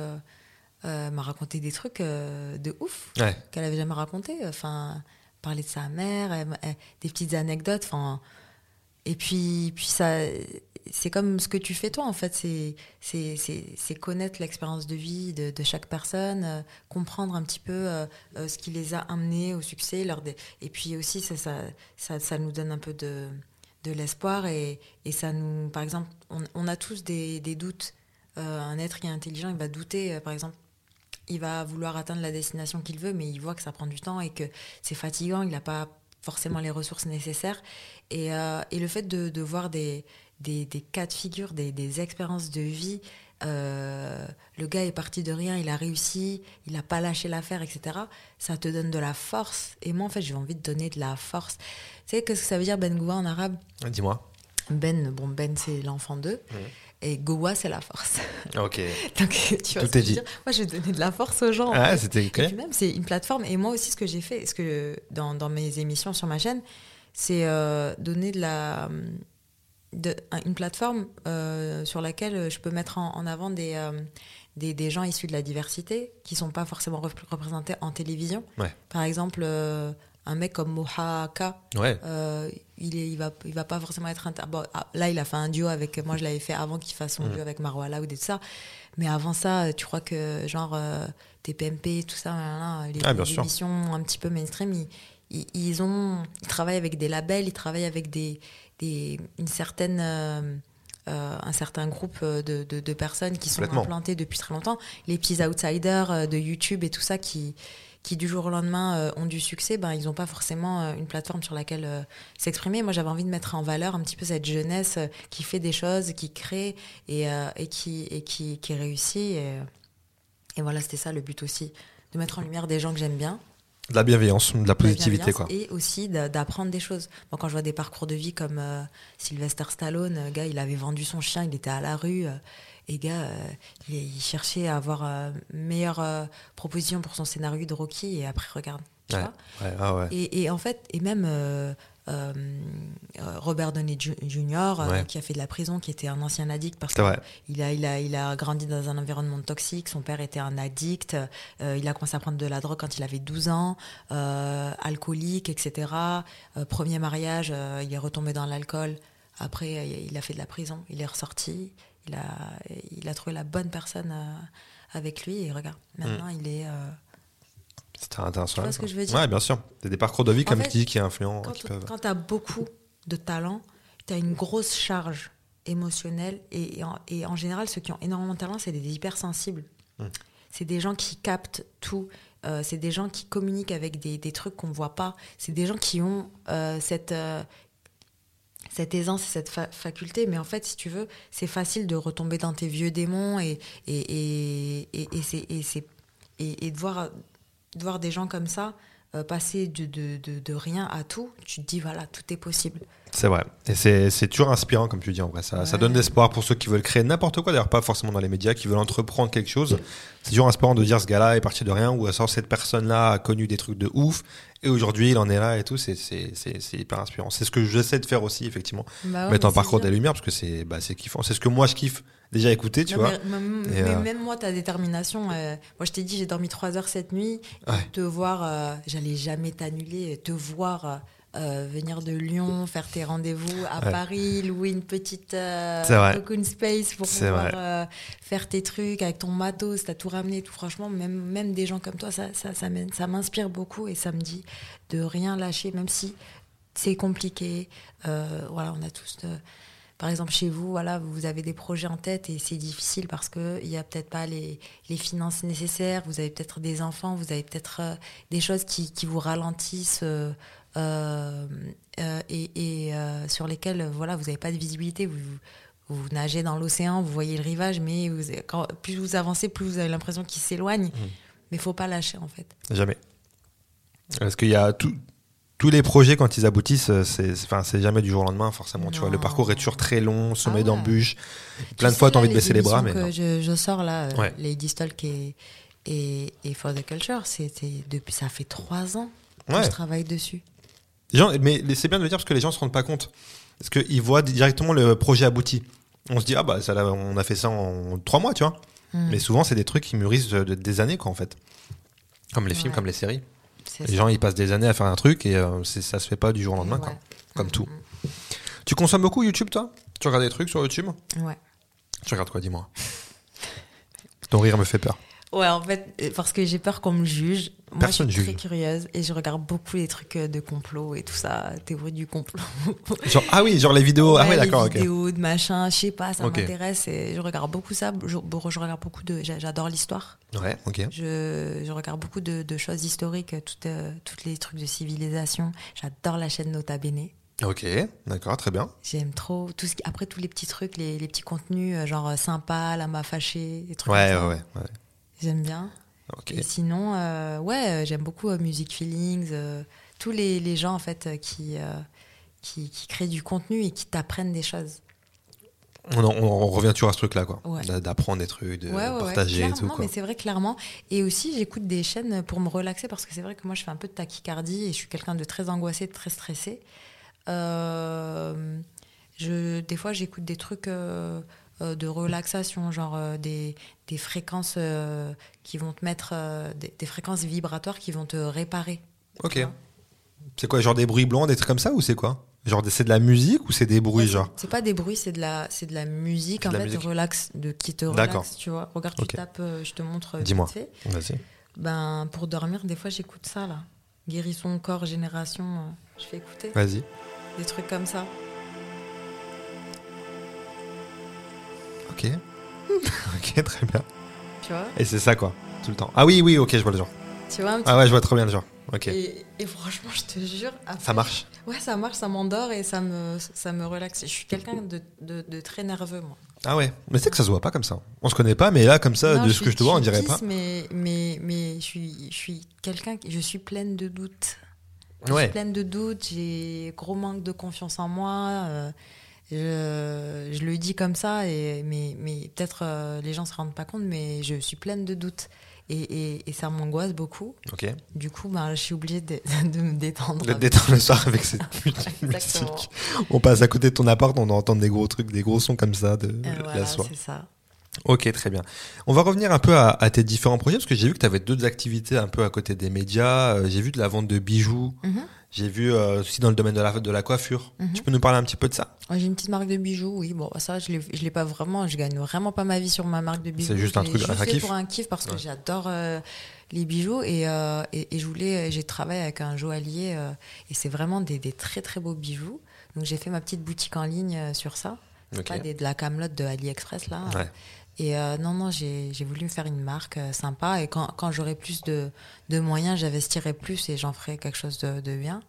euh, m'a raconté des trucs euh, de ouf Ouais. qu'elle avait jamais raconté. Enfin, parler de sa mère, elle- elle- des petites anecdotes. Enfin, et puis, puis ça, c'est comme ce que tu fais toi en fait. C'est, c'est, c'est, c'est connaître l'expérience de vie de, de chaque personne, euh, comprendre un petit peu ce qui les a amenés au succès, leur dé- et puis aussi ça, ça, ça, ça nous donne un peu de, de l'espoir et, et ça nous, par exemple, on, on a tous des, des doutes. Euh, un être qui est intelligent, il va douter, euh, par exemple il va vouloir atteindre la destination qu'il veut, mais il voit que ça prend du temps et que c'est fatigant, il n'a pas forcément les ressources nécessaires. Et, euh, et le fait de, de voir des, des, des cas de figure, des, des expériences de vie, euh, le gars est parti de rien, il a réussi, il n'a pas lâché l'affaire, etc. Ça te donne de la force. Et moi, en fait, j'ai envie de donner de la force. Tu sais, qu'est-ce que ça veut dire Ben Goua en arabe? Dis-moi. Ben, bon, Ben, c'est l'enfant d'eux. Et Goua, c'est la force. Ok. Donc, tu vois Tout est dit. dire? Moi, je vais donner de la force aux gens. en Ah, c'était Et puis ok. même, c'est une plateforme. Et moi aussi, ce que j'ai fait, ce que dans, dans mes émissions sur ma chaîne, c'est euh, donner de la, de, une plateforme euh, sur laquelle je peux mettre en, en avant des, euh, des, des gens issus de la diversité qui sont pas forcément rep- représentés en télévision. Ouais. Par exemple, euh, un mec comme Mohaka, Ouais. euh, il, est, il, va, il va pas forcément être. inter- bon, ah, là, il a fait un duo avec. Moi, je l'avais fait avant qu'il fasse son Mhm. duo avec Marwa Laoud et tout ça. Mais avant ça, tu crois que, genre, euh, TPMP, tout ça, là, les, Ah, les émissions un petit peu mainstream, ils, ils, ils ont, ils travaillent avec des labels, ils travaillent avec des, des, une certaine. euh, euh, un certain groupe euh, de, de, de personnes qui sont implantées depuis très longtemps, les petits outsiders euh, de YouTube et tout ça qui, qui du jour au lendemain euh, ont du succès, ben, ils n'ont pas forcément euh, une plateforme sur laquelle euh, s'exprimer. Moi, j'avais envie de mettre en valeur un petit peu cette jeunesse qui fait des choses, qui crée et, et, qui, et qui, qui réussit. Et, et voilà, c'était ça le but aussi, de mettre en lumière des gens que j'aime bien. De la bienveillance, de la positivité, quoi. Et aussi d'a- d'apprendre des choses. Moi, quand je vois des parcours de vie comme Sylvester Stallone, gars, il avait vendu son chien, il était à la rue. Et gars, euh, il, cherchait à avoir euh, meilleure euh, proposition pour son scénario de Rocky. Et après, regarde. Tu Ouais. vois Ouais, ah ouais. et, et en fait, et même Robert Downey Jr., qui a fait de la prison, qui était un ancien addict parce qu'il a, il a, il a grandi dans un environnement toxique, son père était un addict, il a commencé à prendre de la drogue quand il avait 12 ans, alcoolique, etc. Premier mariage, il est retombé dans l'alcool. Après, il a fait de la prison, il est ressorti, il a, il a trouvé la bonne personne euh, avec lui et regarde, maintenant il est... euh, C'était intéressant. Tu vois ce que je veux dire? Ouais, bien sûr. C'est des parcours de vie, En comme fait, tu dis, qui quand qui peuvent... quand tu as beaucoup de talent, tu as une grosse charge émotionnelle. Et, et en, et en général, ceux qui ont énormément de talent, c'est des hypersensibles. Mm. C'est des gens qui captent tout. Euh, c'est des gens qui communiquent avec des, des trucs qu'on ne voit pas. C'est des gens qui ont euh, cette, euh, cette aisance et cette fa- faculté. Mais en fait, si tu veux, c'est facile de retomber dans tes vieux démons et, et, et, et, et c'est- et c'est- et- et de, voir, de voir des gens comme ça euh, passer de, de, de, de rien à tout. Tu te dis, voilà, tout est possible. C'est vrai. Et c'est toujours inspirant, comme tu dis, en vrai. Ça, ça donne l'espoir pour ceux qui veulent créer n'importe quoi, d'ailleurs, pas forcément dans les médias, qui veulent entreprendre quelque chose. C'est toujours inspirant de dire ce gars-là est parti de rien, ou alors cette personne-là a connu des trucs de ouf, et aujourd'hui il en est là et tout. C'est- C'est c'est- c'est hyper inspirant. C'est ce que j'essaie de faire aussi, effectivement. Bah ouais, Mettre en parcours c'est des lumières, parce que c'est bah, c'est kiffant. C'est ce que moi je kiffe déjà écouter, tu Non, vois. mais, euh, même moi, ta détermination. euh, moi, je t'ai dit, j'ai dormi trois heures cette nuit. Ouais. Te voir, euh, j'allais jamais t'annuler. Te voir euh, venir de Lyon, faire tes rendez-vous à Ouais. Paris, louer une petite euh, open space pour pouvoir euh, faire tes trucs avec ton matos, t'as tout ramené tout. Franchement, même, même des gens comme toi, ça, ça, ça m'in- ça m'inspire beaucoup et ça me dit de rien lâcher, même si c'est compliqué. Euh, voilà, on a tous. de- par exemple, chez vous, voilà, vous avez des projets en tête et c'est difficile parce qu'il n'y a peut-être pas les, les finances nécessaires, vous avez peut-être des enfants, vous avez peut-être des choses qui, qui vous ralentissent euh, euh, et, et, euh, sur lesquelles voilà, vous n'avez pas de visibilité. Vous, vous nagez dans l'océan, vous voyez le rivage, mais vous, quand, plus vous avancez, plus vous avez l'impression qu'il s'éloigne. Mais il faut pas lâcher en fait. Jamais. Parce qu'il y a tout- tous les projets, quand ils aboutissent, c'est enfin, c'est jamais du jour au lendemain, forcément. Tu vois, le parcours est toujours très long, semé Ah ouais. d'embûches. Plein Tu de fois, tu as envie de baisser les bras, mais que je, je sors là, Ouais. Lady Stalk et, et, et For the Culture, c'était depuis ça fait trois ans que Ouais. je travaille dessus. Les gens- mais c'est bien de le dire parce que les gens se rendent pas compte. Parce qu'ils voient directement le projet abouti. On se dit, ah bah, ça, on a fait ça en trois mois, tu vois. Mm. Mais souvent, c'est des trucs qui mûrissent de- des années, quoi, en fait. Comme les films, Ouais. comme les séries. Les ça. gens, ils passent des années à faire un truc et euh, ça se fait pas du jour au lendemain, Ouais. quoi. Comme Mm, tout. Tu consommes beaucoup YouTube, toi? Tu regardes des trucs sur YouTube? Ouais. Tu regardes quoi, dis-moi? Ton rire me fait peur. Ouais, en fait, euh, parce que j'ai peur qu'on me juge. Moi, Personne je suis juge. très curieuse et je regarde beaucoup les trucs euh, de complot et tout ça, théorie du complot. Genre, ah oui, genre les vidéos. ah Ouais, les d'accord, ok. vidéos de machin, je sais pas, ça m'intéresse et je regarde beaucoup ça. Je, regarde beaucoup de. j'a- J'adore l'histoire. Ouais, ok. Je, je regarde beaucoup de, de choses historiques, toutes, euh, toutes les trucs de civilisation. J'adore la chaîne Nota Bene. Ok, d'accord, très bien. J'aime trop tout ce qui, après tous les petits trucs, les, les petits contenus genre sympa, la m'a fâché, des trucs Ouais, ouais, comme ça. ouais. ouais. J'aime bien. Et sinon, euh, ouais, euh, j'aime beaucoup euh, Music Feelings, euh, tous les, les gens en fait qui, qui, qui créent du contenu et qui t'apprennent des choses. On, en- on revient toujours à ce truc-là, quoi. Ouais. D'apprendre des trucs, de Ouais, ouais, ouais, partager et tout, quoi. mais c'est vrai, clairement. Et aussi, j'écoute des chaînes pour me relaxer parce que c'est vrai que moi, je fais un peu de tachycardie et je suis quelqu'un de très angoissé, de très stressé. Je, des fois, j'écoute des trucs euh, de relaxation, genre euh, des, des fréquences euh, qui vont te mettre, des, des fréquences vibratoires qui vont te réparer. Ok. C'est quoi, genre des bruits blancs, des trucs comme ça, ou c'est quoi? Genre, c'est de la musique ou c'est des bruits, Ouais, genre? C'est pas des bruits, c'est de la, c'est de la musique C'est en de la fait, musique. relax, de qui te D'accord. relaxe, tu vois. Regarde, tu tapes, je te montre. Dis-moi. Vas-y. Ben, pour dormir, des fois, j'écoute ça, là. Guérison, corps, génération. je fais écouter Vas-y. des trucs comme ça. Ok. ok, très bien. Tu vois Et c'est ça, quoi, tout le temps. Ah oui, oui, ok, je vois le genre. Tu vois un petit Ah ouais, je vois trop bien le genre. Ok. et, et franchement, je te jure. après- Ça marche Ouais, ça marche, ça m'endort et ça me, ça me relaxe. Je suis quelqu'un de, de, de très nerveux, moi. Ah ouais. Mais c'est que ça se voit pas comme ça. On se connaît pas, mais là, comme ça, Non, de ce que suis- je te vois, on dirait pas. Mais, mais, mais je suis, je suis quelqu'un, qui- je suis pleine de doutes. Je Ouais. suis pleine de doutes, j'ai gros manque de confiance en moi. euh, je, je le dis comme ça, et, mais, mais peut-être euh, les gens se rendent pas compte, mais je suis pleine de doutes. Et, et, et ça m'angoisse beaucoup. Ok. Du coup, ben, je suis obligée de, de me détendre. De te détendre le soir avec cette musique. On passe à côté de ton appart, on entend des gros trucs, des gros sons comme ça de Euh, la voilà, soirée. c'est ça. Ok, très bien. On va revenir un peu à, à tes différents projets, parce que j'ai vu que tu avais d'autres activités un peu à côté des médias. Euh, j'ai vu de la vente de bijoux. Mhm. J'ai vu euh, aussi dans le domaine de la, de la coiffure. Mhm. Tu peux nous parler un petit peu de ça? Ouais, J'ai une petite marque de bijoux, oui. Bon, ça, je l'ai- je l'ai pas vraiment. Je gagne vraiment pas ma vie sur ma marque de bijoux. C'est juste un truc, un kiff pour un kiff parce que Ouais. j'adore euh, les bijoux et, et, et je voulais. J'ai travaillé avec un joaillier et c'est vraiment des, des très très beaux bijoux. Donc j'ai fait ma petite boutique en ligne sur ça. Ok. Pas des- de la camelote de AliExpress là. Ouais. Et euh, non, non, j'ai voulu me faire une marque euh, sympa. Et quand, quand j'aurai plus de, moyens, j'investirai plus et j'en ferai quelque chose de, bien.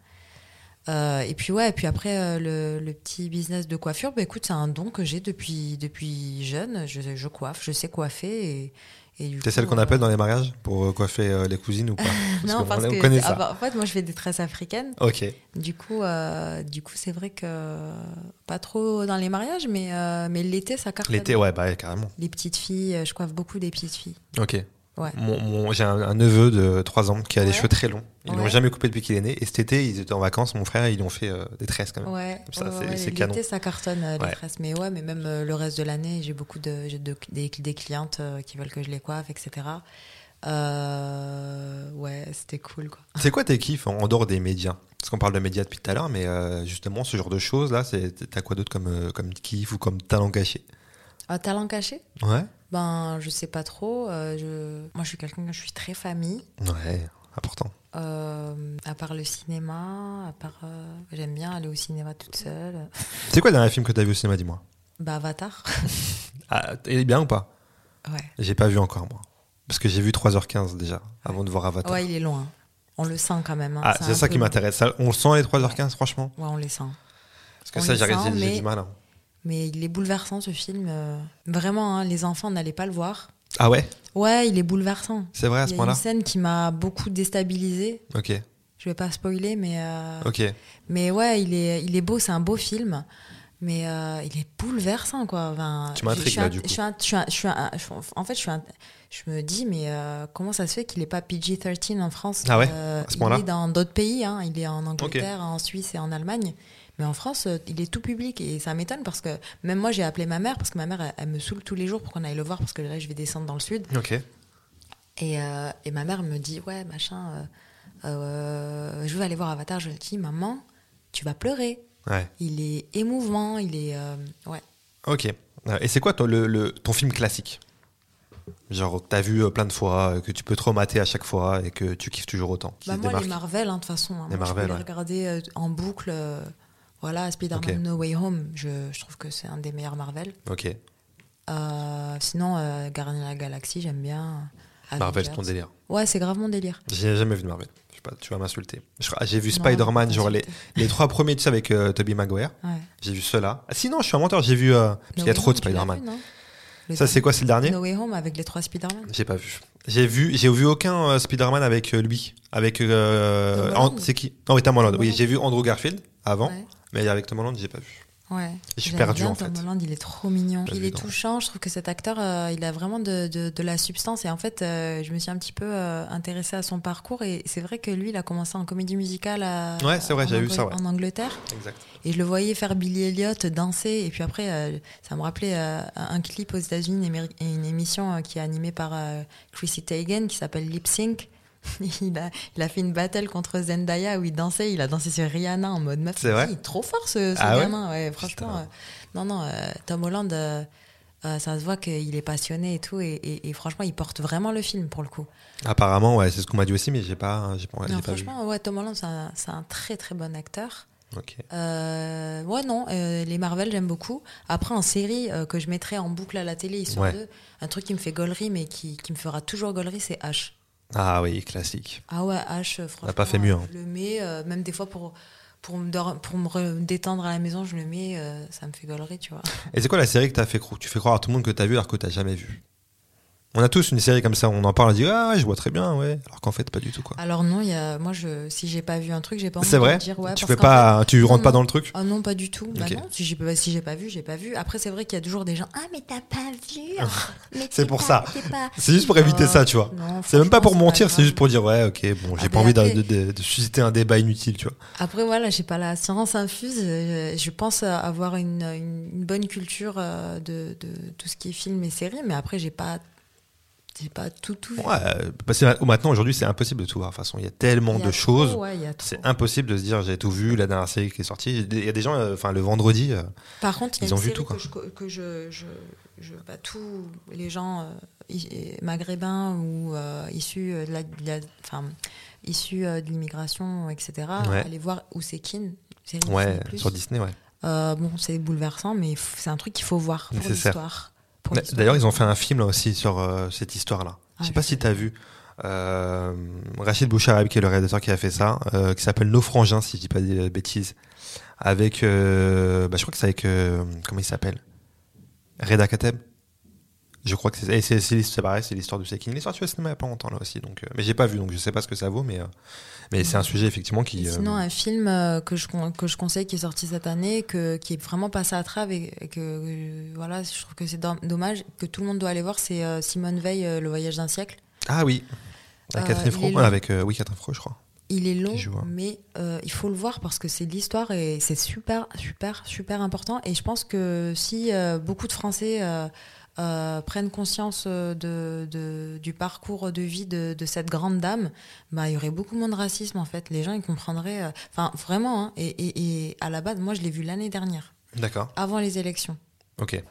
Euh, et puis ouais, et puis après le, petit business de coiffure, bah écoute, c'est un don que j'ai depuis depuis jeune. Je, coiffe, je sais coiffer C'est celle qu'on euh, appelle dans les mariages pour euh, coiffer euh, les cousines ou pas non, parce on que connaît ah bah, en fait, moi je fais des tresses africaines. Ok. Du coup, euh, du coup, c'est vrai que pas trop dans les mariages, mais euh, mais l'été ça cartonne. L'été, ouais, bah carrément. Les petites filles, euh, je coiffe beaucoup des petites filles. Ok. Ouais. Mon, mon- J'ai un, un neveu de 3 ans qui a des Ouais. cheveux très longs. Ils l'ont jamais coupé depuis qu'il est né. Et cet été, ils étaient en vacances, mon frère, ils lui ont fait euh, des tresses quand même. Ouais, Ça, ouais, c'est- canon. ça cartonne euh, les tresses. Mais ouais, mais même euh, le reste de l'année, j'ai beaucoup de, j'ai de- des, des clientes euh, qui veulent que je les coiffe, etc. Ouais, c'était cool quoi. C'est quoi tes kiffs en en dehors des médias? Parce qu'on parle de médias depuis tout à l'heure, mais justement, ce genre de choses là, c'est- t'as quoi d'autre comme, comme kiff ou comme talent caché? Un talent caché Ouais. Ben, je sais pas trop. euh, je... Moi, je suis quelqu'un que je suis très famille. Ouais, important. Euh, à part le cinéma, à part, euh, j'aime bien aller au cinéma toute seule. C'est quoi le dernier film que t'as vu au cinéma, dis-moi? Bah, Avatar. ah, Il est bien ou pas? Ouais. J'ai pas vu encore, moi. Parce que j'ai vu 3h15 déjà, avant de voir Avatar. Ouais, il est loin. On le sent quand même. hein. ah, c'est ça peu qui m'intéresse. On le sent les 3h15, franchement? Ouais, on les sent. Parce que On ça, j'ai du mal. hein. Mais il est bouleversant ce film. euh, Vraiment, hein, les enfants n'allaient pas le voir. Ah ouais? Ouais, il est bouleversant. C'est vrai à Il ce y a point-là? une scène qui m'a beaucoup déstabilisée. Ok, Je vais pas spoiler, mais euh, ok. mais ouais, il est il est beau, c'est un beau film, mais euh, il est bouleversant quoi. Enfin, Tu m'intrigues, là, du coup. En fait, je suis un- je me dis mais euh, comment ça se fait qu'il est pas PG-13 en France? Ah ouais, à ce Il point-là est dans d'autres pays, hein, il est en Angleterre, en Suisse et en Allemagne. Mais en France, euh, il est tout public et ça m'étonne parce que même moi j'ai appelé ma mère parce que ma mère elle, elle me saoule tous les jours pour qu'on aille le voir parce que là je vais descendre dans le sud. Ok. Et, euh, et ma mère me dit Ouais, machin, euh, euh, je veux aller voir Avatar. Je lui dis Maman, tu vas pleurer. Ouais. Il est émouvant, il est. ouais. Ok. Et c'est quoi toi, le, le- ton film classique? Genre, que t'as vu plein de fois, que tu peux te remater à chaque fois et que tu kiffes toujours autant. Bah, moi, les Marvel, hein, de toute façon. hein. Les Moi, Marvel, je peux ouais. les regarder en boucle. Euh, voilà, Spider-Man. No Way Home, je, je trouve que c'est un des meilleurs Marvel. Ok. Euh, sinon, euh, Gardien de la Galaxie, j'aime bien. Marvel, c'est ton délire. Ouais, c'est grave mon délire. J'ai jamais vu de Marvel. Je sais pas, tu vas m'insulter. J'ai vu Spider-Man, genre les, les trois premiers, tu sais, avec euh, Tobey Maguire. Ouais. J'ai vu ceux-là. Ah, sinon, je suis un menteur, j'ai vu. euh, parce qu'il y a trop de Spider-Man. Ça, c'est quoi, c'est le dernier No Way Home avec les trois Spider-Man J'ai pas vu. J'ai vu, j'ai vu aucun euh, Spider-Man avec euh, lui. Avec. euh, Tom An- Holland c'est qui? Non, oui, Tom Holland. Tom Oui, Holland. j'ai vu Andrew Garfield avant, Ouais. mais avec Tom Holland, j'ai pas vu. Ouais. Je suis perdu, en Tom fait. Holland, il est trop mignon. Il est touchant. Je trouve que cet acteur, euh, il a vraiment de, de, de la substance. Et en fait, euh, je me suis un petit peu euh, intéressée à son parcours. Et c'est vrai que lui, il a commencé en comédie musicale à, Ouais, c'est vrai, en j'avais vu ça, ouais. en Angleterre. Exact. Et je le voyais faire Billy Elliot danser. Et puis après, euh, ça me rappelait un clip aux États-Unis, une, émi- une émission qui est animée par Chrissy Teigen qui s'appelle Lip Sync. il, a, il a fait une battle contre Zendaya où il dansait. Il a dansé sur Rihanna en mode meuf. C'est vrai Il est trop fort ce, ce Ah gamin. Ouais, franchement. Euh, non, non, euh, Tom Holland, euh, ça se voit qu'il est passionné et tout. Et, et- et franchement, il porte vraiment le film pour le coup. Apparemment, ouais, c'est ce qu'on m'a dit aussi, mais j'ai pas, j'ai pas, Non, pas vu. franchement, ouais, Tom Holland, c'est un, c'est un très très bon acteur. Ok. Euh, ouais, non, euh, les Marvel, j'aime beaucoup. Après, en série euh, que je mettrais en boucle à la télé, histoire Ouais. de. Un truc qui me fait gaulerie, mais qui, qui me fera toujours gaulerie, c'est H. Ah oui, classique. Ah ouais, H, euh, franchement. pas fait mieux, hein. Je le mets, euh, même des fois pour, pour, me, pour me re- détendre à la maison, je le mets, euh, ça me fait gaulerie, tu vois. Et c'est quoi la série que t'as fait croire Tu fais croire à tout le monde que t'as vu alors que t'as jamais vu? On a tous une série comme ça, on en parle, on dit ah ouais, je vois très bien, ouais, alors qu'en fait pas du tout quoi. Alors non, il y a, moi, je, si j'ai pas vu un truc, j'ai pas envie vrai de dire ouais. Tu fais tu non, rentres pas dans le truc Ah non, pas du tout. Bah non, si j'ai pas, si j'ai pas vu, j'ai pas vu. Après, c'est vrai qu'il y a toujours des gens. Ah, mais t'as pas vu. mais C'est pour pas- ça. pas- C'est juste pour éviter Oh, ça, tu vois. C'est même pas pour mentir, c'est juste pour dire ouais, ok, bon, j'ai Ah, pas envie de, après- de- de- de susciter un débat inutile, tu vois. Après, voilà, j'ai pas la science infuse. euh, Je pense avoir une, bonne culture euh, de, de tout ce qui est film et séries, mais après, j'ai pas, pas tout, tout. Ouais, parce que maintenant aujourd'hui c'est impossible de tout voir. De toute façon, il y a tellement Il y a de trop, choses. ouais. C'est impossible de se dire j'ai tout vu, la dernière série qui est sortie. Il y a des gens, euh, enfin le vendredi, euh, Par contre, il y a Ils ont vu tout, quoi. que, je, que je, je, je- bah, tous les gens euh, maghrébins ou issus de la, de la- issus de l'immigration, etc. Ouais. Allez voir Ousekine. Ouais, Disney+. sur Disney, ouais. Bon, c'est bouleversant, mais c'est un truc qu'il faut voir pour l'histoire. D'ailleurs, ils ont fait un film là aussi sur euh, cette histoire-là. Je Ah, sais pas je si tu as vu. Euh, Rachid Bouchareb, qui est le réalisateur qui a fait ça, euh, qui s'appelle Nos Frangins, si je dis pas des bêtises. Avec, euh, bah, je crois que c'est avec, euh, comment il s'appelle? Reda Kateb? Je crois que c'est, et c'est, pareil, c'est l'histoire de Sekin. L'histoire du cinéma il y a pas longtemps là aussi, donc, euh, mais j'ai pas vu, donc je sais pas ce que ça vaut, mais, euh, mais c'est un sujet effectivement qui. Et euh, Sinon, un film euh, que, je, que je conseille qui est sorti cette année, que, qui est vraiment passé à travers et, et que voilà, je trouve que c'est dom- dommage, que tout le monde doit aller voir, c'est Simone Veil, Le voyage d'un siècle. Ah oui. Avec Catherine Fro, avec, oui, Catherine Fro, je crois. Il est long, hein. mais euh, il faut le voir parce que c'est de l'histoire et c'est super, super, super important. Et je pense que si euh, beaucoup de Français euh, euh, prennent conscience euh, de, de- du parcours de vie de, de cette grande dame, bah, il y aurait beaucoup moins de racisme en fait. Les gens ils comprendraient. euh, Enfin, vraiment. hein. et, et- et à la base, moi je l'ai vu l'année dernière, D'accord. avant les élections. Ok.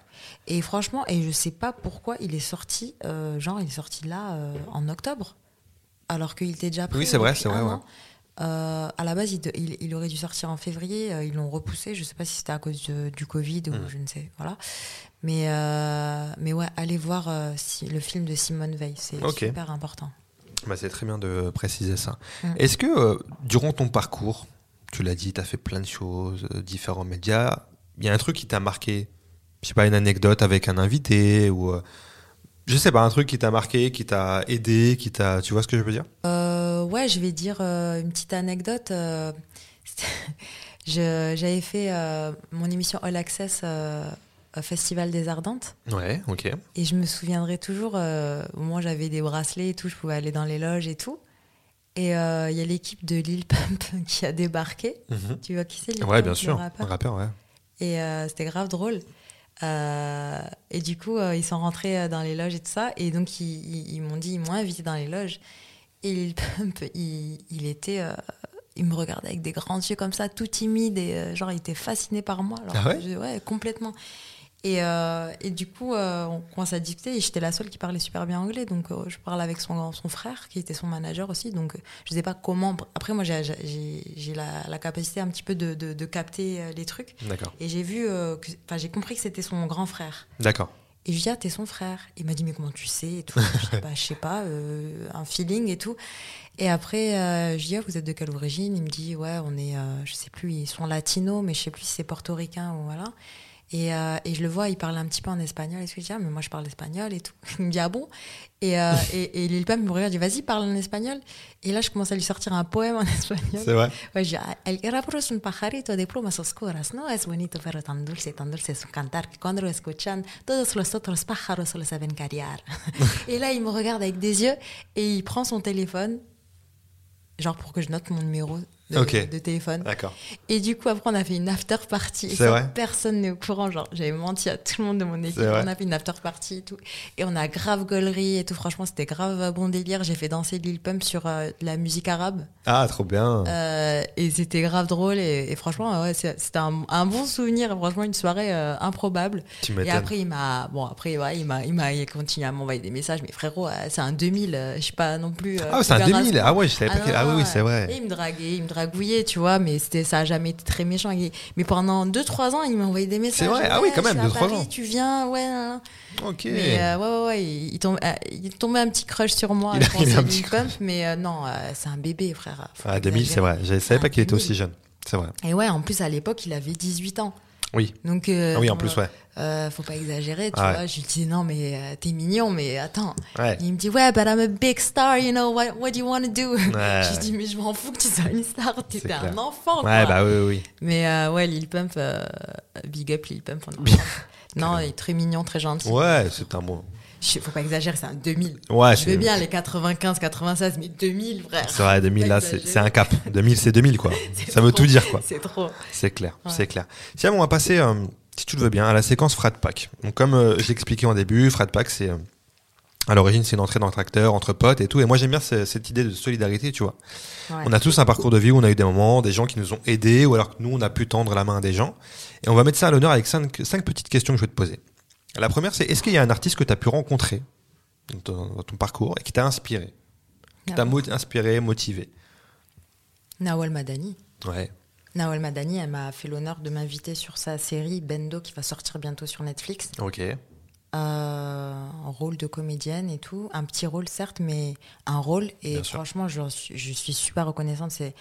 Et franchement, et je sais pas pourquoi il est sorti, euh, genre il est sorti là en octobre, alors qu'il était déjà prêt. Oui, c'est vrai, c'est vrai, ouais. Euh, à la base, il, de- il- il aurait dû sortir en février, euh, ils l'ont repoussé. Je sais pas si c'était à cause de- du Covid ou Mm. je ne sais, voilà. Mais euh, mais ouais, allez voir euh, si, le film de Simone Veil, c'est super important. Bah, c'est très bien de préciser ça. Mm. Est-ce que euh, durant ton parcours, tu l'as dit, tu as fait plein de choses, différents médias, il y a un truc qui t'a marqué Je sais pas, une anecdote avec un invité ou. je sais pas, un truc qui t'a marqué, qui t'a aidé, qui t'a. Tu vois ce que je veux dire? Ouais, je vais dire une petite anecdote. J'avais fait mon émission All Access Festival des Ardentes. Ouais, ok. Et je me souviendrai toujours, euh, moi j'avais des bracelets et tout, je pouvais aller dans les loges et tout. Et euh, il y a l'équipe de Lil Pump qui a débarqué. Mhm. Tu vois qui c'est Lil Ouais, Pump, bien le sûr. rappeur Un rappeur, ouais. Et euh, c'était grave drôle. Euh, et du coup, euh, ils sont rentrés euh, dans les loges et tout ça. Et donc, ils, ils- ils m'ont dit, ils m'ont invité dans les loges. Et Lil Pump, il, il était. euh, il me regardait avec des grands yeux comme ça, tout timide. Et euh, genre, il était fasciné par moi. Alors Ah ouais? je- ouais, complètement. Et, euh, et du coup, euh, on commence à discuter. Et j'étais la seule qui parlait super bien anglais. Donc, euh, je parle avec son, son frère, qui était son manager aussi. Donc, je sais pas comment. Après, moi, j'ai- la, la capacité un petit peu de, de- de capter les trucs. D'accord. Et j'ai vu, enfin, j'ai compris que c'était son grand frère. D'accord. Et je lui dis, ah, t'es son frère. Il m'a dit, mais comment tu sais et tout. Je dis, bah, je sais pas, un feeling et tout. Et après, euh, je dis, ah, vous êtes de quelle origine? Il me dit, ouais, on est, je sais plus, ils sont latinos, mais je sais plus si c'est portoricain ou voilà. Et, euh, et je le vois, il parle un petit peu en espagnol. Et je lui dis, ah, mais moi je parle espagnol et tout. Il me dit, ah bon? Et, euh, et, et Lil Pump me regarde, il dit, vas-y, parle en espagnol. Et là, je commence à lui sortir un poème en espagnol. C'est vrai Pues ya, el rapero es un pajarito de plumas oscuras, ¿no? Es bonito, pero tan dulce, tan dulce su cantar que cuando lo escuchan, todos los otros pájaros solo saben cariar. et là, il me regarde avec des yeux et il prend son téléphone, genre pour que je note mon numéro de, téléphone. D'accord. Et du coup, après, on a fait une after party. Et C'est ça, vrai personne n'est au courant. Genre, j'avais menti à tout le monde de mon équipe. On a fait une after party et tout. Et on a grave gaulerie et tout. Franchement, c'était grave bon délire. J'ai fait danser Lil Pump sur euh, de la musique arabe. Ah, trop bien. Euh, et c'était grave drôle et, et franchement ouais, c'était un, un bon souvenir franchement une soirée euh, improbable tu et après il m'a bon après ouais, il m'a il m'a continué à m'envoyer des messages mais frérot euh, c'est un 2000 euh, je sais pas non plus euh, Ah, c'est un super 2000. race- Ah ouais, je savais pas non, que- Ah oui, c'est Et vrai. il me draguait, il me dragouillait, tu vois, mais c'était, ça a jamais été très méchant. Mais pendant 2-3 ans, il m'a envoyé des messages. vrai Ah oui, quand même, je suis à 2-3 Paris, ans. Tu viens, ouais. Ok. Mais euh, ouais, ouais, ouais, il, tombe, euh, il tombait un petit crush sur moi. Il a- un petit Pump, mais euh, non, euh, c'est un bébé, frère. Faut Ah, pas 2000, c'est vrai. Je savais pas Ah, qu'il était 2000. aussi jeune. C'est vrai. Et ouais, en plus, à l'époque, il avait 18 ans. Oui. Donc, euh, Ah oui, en plus, ouais. Euh, faut pas exagérer, tu ouais. vois. Je lui disais, non, mais euh, t'es mignon, mais attends. Ouais. Il me dit, ouais, but I'm a big star, you know, what, what do you want to do? Ouais. Je lui dis, mais je m'en fous que tu sois une star, t'étais un enfant, Ouais, quoi. bah oui, oui. Mais euh, ouais, Lil Pump, euh, big up Lil Pump. non, il est très mignon, très gentil. Ouais, c'est un bon. Je- Faut pas exagérer, c'est un 2000. Ouais, Je veux bien les 95, 96, mais 2000, frère. C'est vrai, 2000 là, c'est un cap. 2000, c'est 2000 quoi. Ça veut tout dire quoi. C'est trop. C'est clair, Ouais. c'est clair. Tiens, on va passer, euh, si tu le veux bien, à la séquence Frat Pack. Donc, comme euh, je l'expliquais en début, Frat Pack, c'est. euh, à l'origine, c'est une entrée dans le tracteur, entre potes et tout. Et moi, j'aime bien ce- cette idée de solidarité, tu vois. Ouais. On a tous un parcours de vie où on a eu des moments, des gens qui nous ont aidés, ou alors que nous, on a pu tendre la main à des gens. Et on va mettre ça à l'honneur avec cinq, cinq petites questions que je vais te poser. La première, c'est est-ce qu'il y a un artiste que tu as pu rencontrer dans ton, dans ton parcours et qui t'a inspiré? Qui t'a inspiré, motivé? Nawal Madani. Ouais. Nawal Madani, elle m'a fait l'honneur de m'inviter sur sa série Bendo qui va sortir bientôt sur Netflix. Ok. Euh, un rôle de comédienne et tout. Un petit rôle, certes, mais un rôle. Et Bien franchement, je, suis- je suis super reconnaissante. C'est,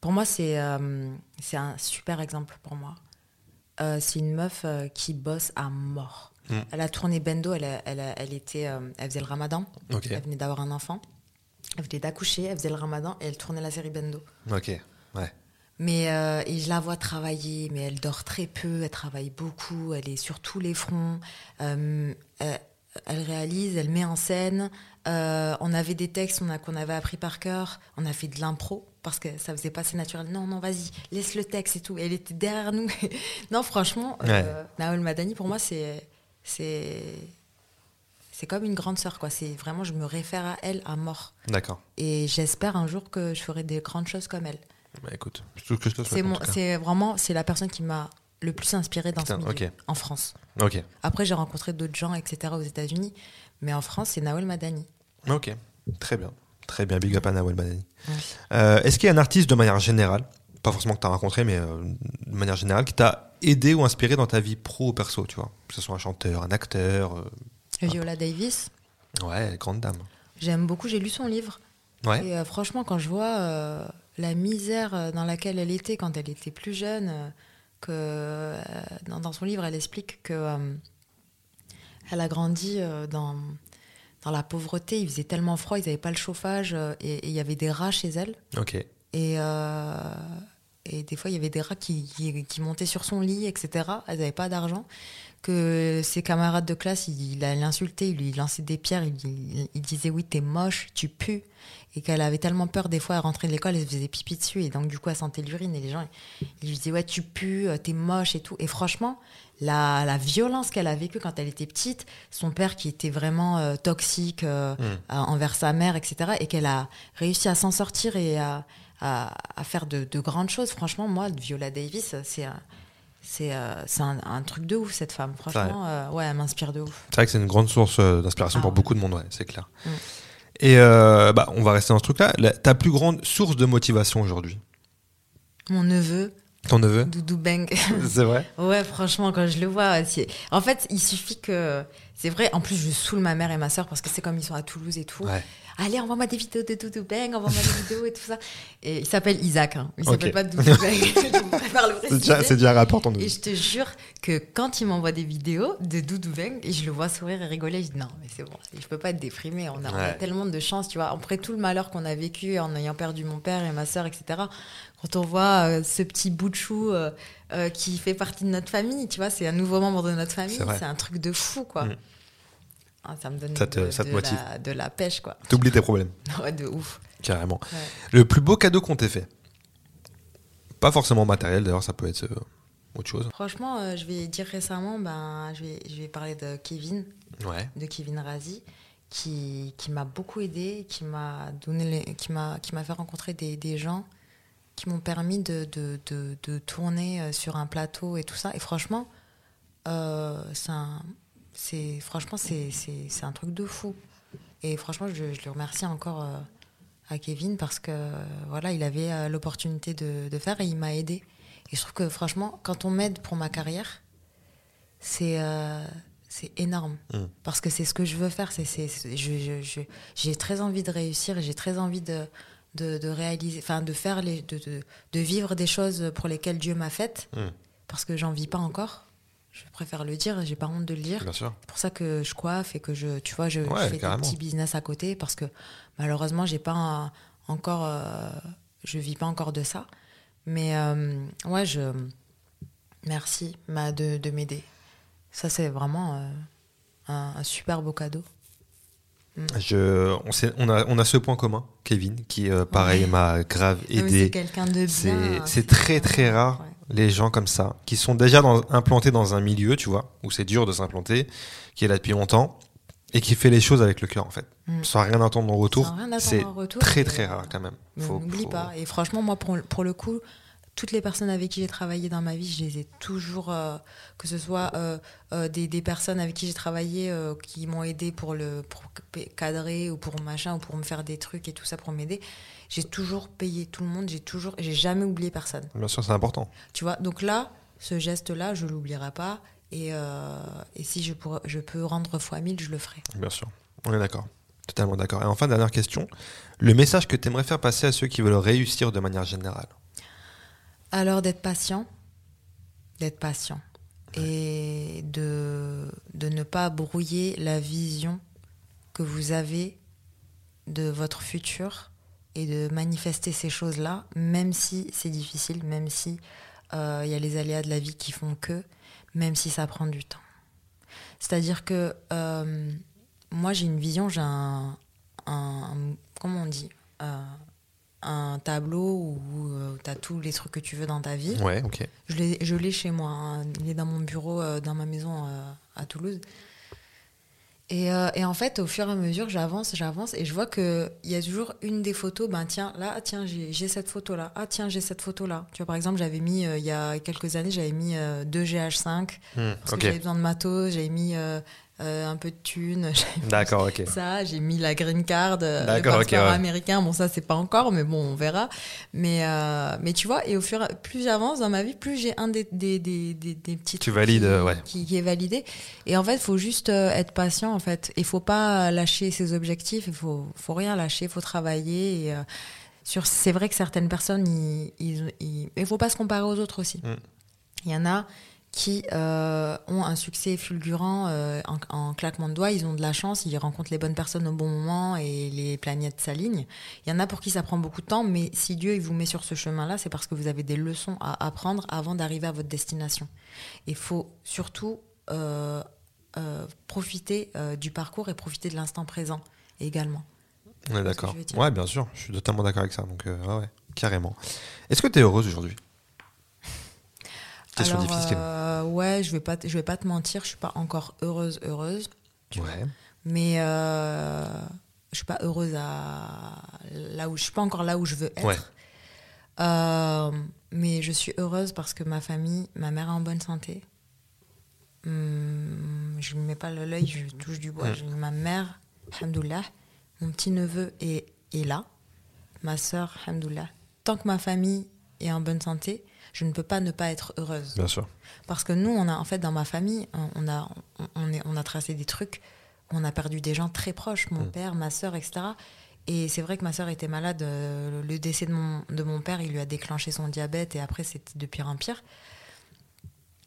pour moi, c'est, euh, c'est un super exemple pour moi. Euh, c'est une meuf qui bosse à mort. Mm. Elle a tourné Bendo, elle, a- elle, a- elle, était, elle faisait le ramadan. Ok. Elle venait d'avoir un enfant. Elle venait d'accoucher, elle faisait le ramadan et elle tournait la série Bendo. Ok. Ouais. Mais euh, et je la vois travailler, mais elle dort très peu, elle travaille beaucoup, elle est sur tous les fronts, euh, elle, elle réalise, elle met en scène. Euh, on avait des textes qu'on avait appris par cœur, on a fait de l'impro parce que ça faisait pas assez naturel. Non, non, vas-y, laisse le texte et tout. Elle était derrière nous. non, franchement, euh, Naol Madani pour moi c'est c'est c'est comme une grande sœur quoi. C'est vraiment je me réfère à elle à mort D'accord. et j'espère un jour que je ferai des grandes choses comme elle. Bah écoute, c'est vraiment, c'est la personne qui m'a le plus inspiré dans Putain, ce milieu ok. en France. Ok. Après, j'ai rencontré d'autres gens, etc. aux États-Unis, mais en France, c'est Nawel Madani. Ok. Très bien. Très bien. Big up à Nawel Madani. Ouais. Euh, Est-ce qu'il y a un artiste de manière générale, pas forcément que tu as rencontré, mais euh, de manière générale, qui t'a aidé ou inspiré dans ta vie pro ou perso, tu vois? Que ce soit un chanteur, un acteur. euh, Viola Davis, Ouais, grande dame. j'aime beaucoup, j'ai lu son livre. Ouais. Et franchement, quand je vois la misère euh, dans laquelle elle était quand elle était plus jeune, euh, que euh, dans, dans son livre, elle explique que euh, elle a grandi dans, dans la pauvreté. Il faisait tellement froid, ils n'avaient pas le chauffage et il y avait des rats chez elle. Ok. Et, euh, et des fois, il y avait des rats qui, qui, qui montaient sur son lit, etc. Elles n'avaient pas d'argent. Que ses camarades de classe, il, il l'insultait, il lui lançait des pierres, il, il- il disait oui, t'es moche, tu pues. Et qu'elle avait tellement peur, des fois, elle rentrait de l'école, elle se faisait pipi dessus. Et donc, du coup, elle sentait l'urine. Et les gens, ils lui disaient ouais, tu pues, euh, t'es moche et tout. Et franchement, la, la violence qu'elle a vécue quand elle était petite, son père qui était vraiment euh, toxique euh, Mm. euh, envers sa mère, etc. Et qu'elle a réussi à s'en sortir et à, à, à faire de, de grandes choses. Franchement, moi, Viola Davis, c'est un, c'est, euh, un, un truc de ouf, cette femme. Franchement, ouais, elle m'inspire de ouf. C'est vrai que c'est une grande source d'inspiration Ah pour ouais. beaucoup de monde, ouais, c'est clair. Mm. Et euh, bah, on va rester dans ce truc-là. La- ta plus grande source de motivation aujourd'hui? Mon neveu, Ton neveu? Doudou Beng. C'est vrai? Ouais, franchement, quand je le vois, c'est... en fait, il suffit que. C'est vrai, en plus, je saoule ma mère et ma soeur parce que c'est comme ils sont à Toulouse et tout. Ouais. Allez, envoie-moi des vidéos de Doudou Beng, envoie-moi des vidéos et tout ça. Et il s'appelle Isaac, hein. il s'appelle pas Doudou le C'est déjà, un rapport, ton. Et je te jure que quand il m'envoie des vidéos de Doudou Beng, et je le vois sourire et rigoler, je dis non, mais c'est bon, je peux pas être déprimé. On a, on a Ouais. tellement de chance, tu vois. Après tout le malheur qu'on a vécu en ayant perdu mon père et ma soeur, etc. Quand on voit euh, ce petit bout de chou euh, euh, qui fait partie de notre famille, tu vois, c'est un nouveau membre de notre famille, c'est un truc de fou, quoi. Mm. Ah, ça me donne Ça te- de, ça te de motive. La, de la pêche, quoi. T'oublies tes problèmes, Ouais, de ouf. carrément. Ouais. Le plus beau cadeau qu'on t'ait fait Pas forcément matériel, d'ailleurs, ça peut être euh, autre chose. Franchement, euh, je vais dire récemment, ben, je, vais, je vais parler de Kevin. Ouais. de Kevin Razi qui, qui m'a beaucoup aidé, qui m'a donné les- qui m'a qui m'a fait rencontrer des, des gens qui m'ont permis de, de, de, de tourner euh, sur un plateau et tout ça. Et franchement, euh, c'est un- c'est franchement c'est c'est- c'est un truc de fou. Et franchement, je, je le remercie encore euh, à Kevin parce que euh, voilà, il avait euh, l'opportunité de, de faire et il m'a aidé. Et je trouve que franchement, quand on m'aide pour ma carrière, c'est c'est énorme Mm. parce que c'est ce que je veux faire. C'est c'est- je- je- j'ai très envie de réussir, et j'ai très envie de, de, de réaliser, enfin de faire les, de, de, de vivre des choses pour lesquelles Dieu m'a faite, Mm. parce que j'en vis pas encore. Je préfère le dire, j'ai pas honte de le dire. Bien sûr. C'est pour ça que je coiffe et que je, tu vois, je, fais carrément. des petits business à côté parce que malheureusement, j'ai pas un- encore, euh, je vis pas encore de ça. Mais euh, ouais, je merci ma, de, de m'aider. Ça, c'est vraiment euh, un, un super beau cadeau. Je, on, sait- on, a, on a ce point commun, Kevin, qui, euh, pareil, Ouais. m'a grave mais aidé. C'est quelqu'un de bien. C'est très très rare ouais. Les gens comme ça qui sont déjà dans- implantés dans un milieu, tu vois, où c'est dur de s'implanter, qui est là depuis longtemps et qui fait les choses avec le cœur en fait, Mm. sans rien attendre en retour. C'est très très rare quand même. On n'oublie faut- pas. Et franchement, moi, pour, pour le coup, toutes les personnes avec qui j'ai travaillé dans ma vie, je les ai toujours, euh, que ce soit euh, euh, des, des personnes avec qui j'ai travaillé qui m'ont aidé pour le pour cadrer ou pour machin ou pour me faire des trucs et tout ça pour m'aider. J'ai toujours payé tout le monde, j'ai toujours, j'ai jamais oublié personne. Bien sûr, c'est important. Tu vois, donc là, ce geste-là, je l'oublierai pas. Et, et si je, pourrais, je peux rendre fois mille, je le ferai. Bien sûr. On est d'accord. Totalement d'accord. Et enfin, dernière question. Le message que tu aimerais faire passer à ceux qui veulent réussir de manière générale? Alors d'être patient, d'être patient. Et de, de ne pas brouiller la vision que vous avez de votre futur et de manifester ces choses-là, même si c'est difficile, même si euh, il y a les aléas de la vie qui font que, même si ça prend du temps. C'est-à-dire que euh, moi j'ai une vision, j'ai un, un- comment on dit, Euh, un tableau où tu as tous les trucs que tu veux dans ta vie. Ouais, ok. Je l'ai, chez moi. hein. Il est dans mon bureau, euh, dans ma maison euh, à Toulouse. Et, euh, et en fait, au fur et à mesure, j'avance, j'avance, et je vois qu'il y a toujours une des photos. Ben tiens, là, ah, tiens, j'ai, cette photo-là. Ah tiens, j'ai cette photo-là. Tu vois, par exemple, j'avais mis, euh, il y a quelques années, j'avais mis euh, deux GH5 Hmm, parce que j'avais besoin de matos. J'avais mis euh, un peu de thunes. D'accord, ok. ça, j'ai mis la green card, euh, le passeport ouais. américain. Bon, ça, c'est pas encore, mais bon, on verra. Mais, euh, mais tu vois, et au fur et à- plus j'avance dans ma vie, plus j'ai un des, des, des, des, des petits Tu valides, qui, ouais. qui, qui est validé. Et en fait, il faut juste être patient, en fait. Il faut pas lâcher ses objectifs, il faut, faut rien lâcher, il faut travailler. Et, euh, sur, c'est vrai que certaines personnes, ils, ils- il faut pas se comparer aux autres aussi. Mm. Il y en a qui euh, ont un succès fulgurant euh, en, en claquement de doigts, ils ont de la chance, ils rencontrent les bonnes personnes au bon moment et les planètes s'alignent. Il y en a pour qui ça prend beaucoup de temps, mais si Dieu il vous met sur ce chemin-là, c'est parce que vous avez des leçons à apprendre avant d'arriver à votre destination. Il faut surtout euh, profiter du parcours et profiter de l'instant présent également. On est d'accord. Ouais, bien sûr. Je suis totalement d'accord avec ça. Donc, ouais, carrément. Est-ce que tu es heureuse aujourd'hui? Question Alors, difficile. euh, ouais, je vais pas, je vais pas te mentir, je suis pas encore heureuse, heureuse. tu vois. Ouais. Mais euh, je suis pas heureuse à là où je suis pas encore là où je veux être. Ouais. Euh, mais je suis heureuse parce que ma famille, ma mère est en bonne santé. Hum, je ne mets pas l'œil, je touche du bois. Ma mère, alhamdoulilah, mon petit neveu est, est là, ma sœur, alhamdoulilah. Tant que ma famille est en bonne santé, je ne peux pas ne pas être heureuse. Bien sûr. Parce que nous, on a, en fait, dans ma famille, on a, on, est, on a tracé des trucs. On a perdu des gens très proches, mon Mm. père, ma sœur, etc. Et c'est vrai que ma sœur était malade. euh, Le décès de mon, de mon père, il lui a déclenché son diabète et après, c'était de pire en pire.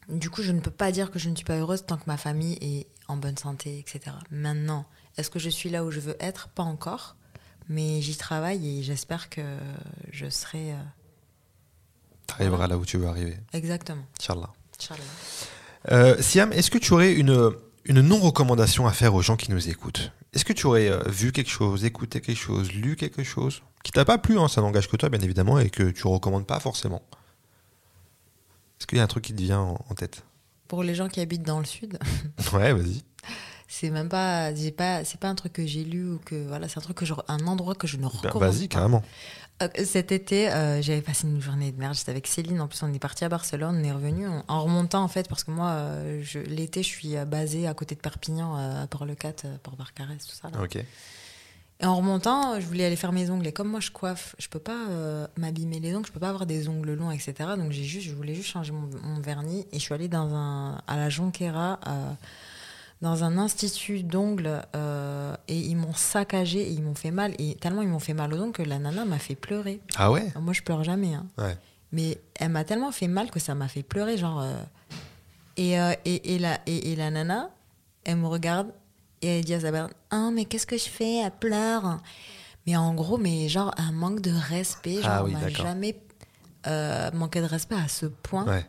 Du coup, je ne peux pas dire que je ne suis pas heureuse tant que ma famille est en bonne santé, etc. Maintenant, est-ce que je suis là où je veux être? Pas encore. Mais j'y travaille et j'espère que je serai. Tu arriveras là où tu veux arriver. Exactement. Inch'Allah. Inch'Allah. Euh, Siam, est-ce que tu aurais une, une non-recommandation à faire aux gens qui nous écoutent? Est-ce que tu aurais euh, vu quelque chose, écouté quelque chose, lu quelque chose? Qui t'a pas plu hein, Ça n'engage que toi, bien évidemment, et que tu recommandes pas forcément. Est-ce qu'il y a un truc qui te vient en, en tête? Pour les gens qui habitent dans le sud, Ouais, vas-y. C'est même pas, j'ai pas, c'est pas un truc que j'ai lu ou que voilà, c'est un truc que je, un endroit que je ne Ben, recommande Vas-y, pas. carrément. Euh, Cet été, euh, j'avais passé une journée de merde. J'étais avec Céline. En plus, on est parti à Barcelone. On est revenu en, en remontant en fait parce que moi, euh, l'été, je suis basée à côté de Perpignan, à Port-le-Cat, Port-Barcarès, tout ça. là. Ok. Et en remontant, je voulais aller faire mes ongles. Et comme moi, je coiffe, je peux pas euh, m'abîmer les ongles, je peux pas avoir des ongles longs, etc. Donc j'ai juste, je voulais juste changer mon, mon vernis. Et je suis allée dans un, à la Jonquera, euh, dans un institut d'ongles, euh, et ils m'ont saccagé et ils m'ont fait mal. Et tellement ils m'ont fait mal aux ongles que la nana m'a fait pleurer. Ah ouais? Moi, je pleure jamais. Hein. Ouais. Mais elle m'a tellement fait mal que ça m'a fait pleurer, genre. euh, Et, euh, et, et, la, et, et la nana, elle me regarde et elle dit à sa Ah, mais qu'est-ce que je fais? Elle pleure. Mais en gros, mais genre, un manque de respect. Genre, Ah oui, on m'a jamais manqué de respect à ce point. Ouais.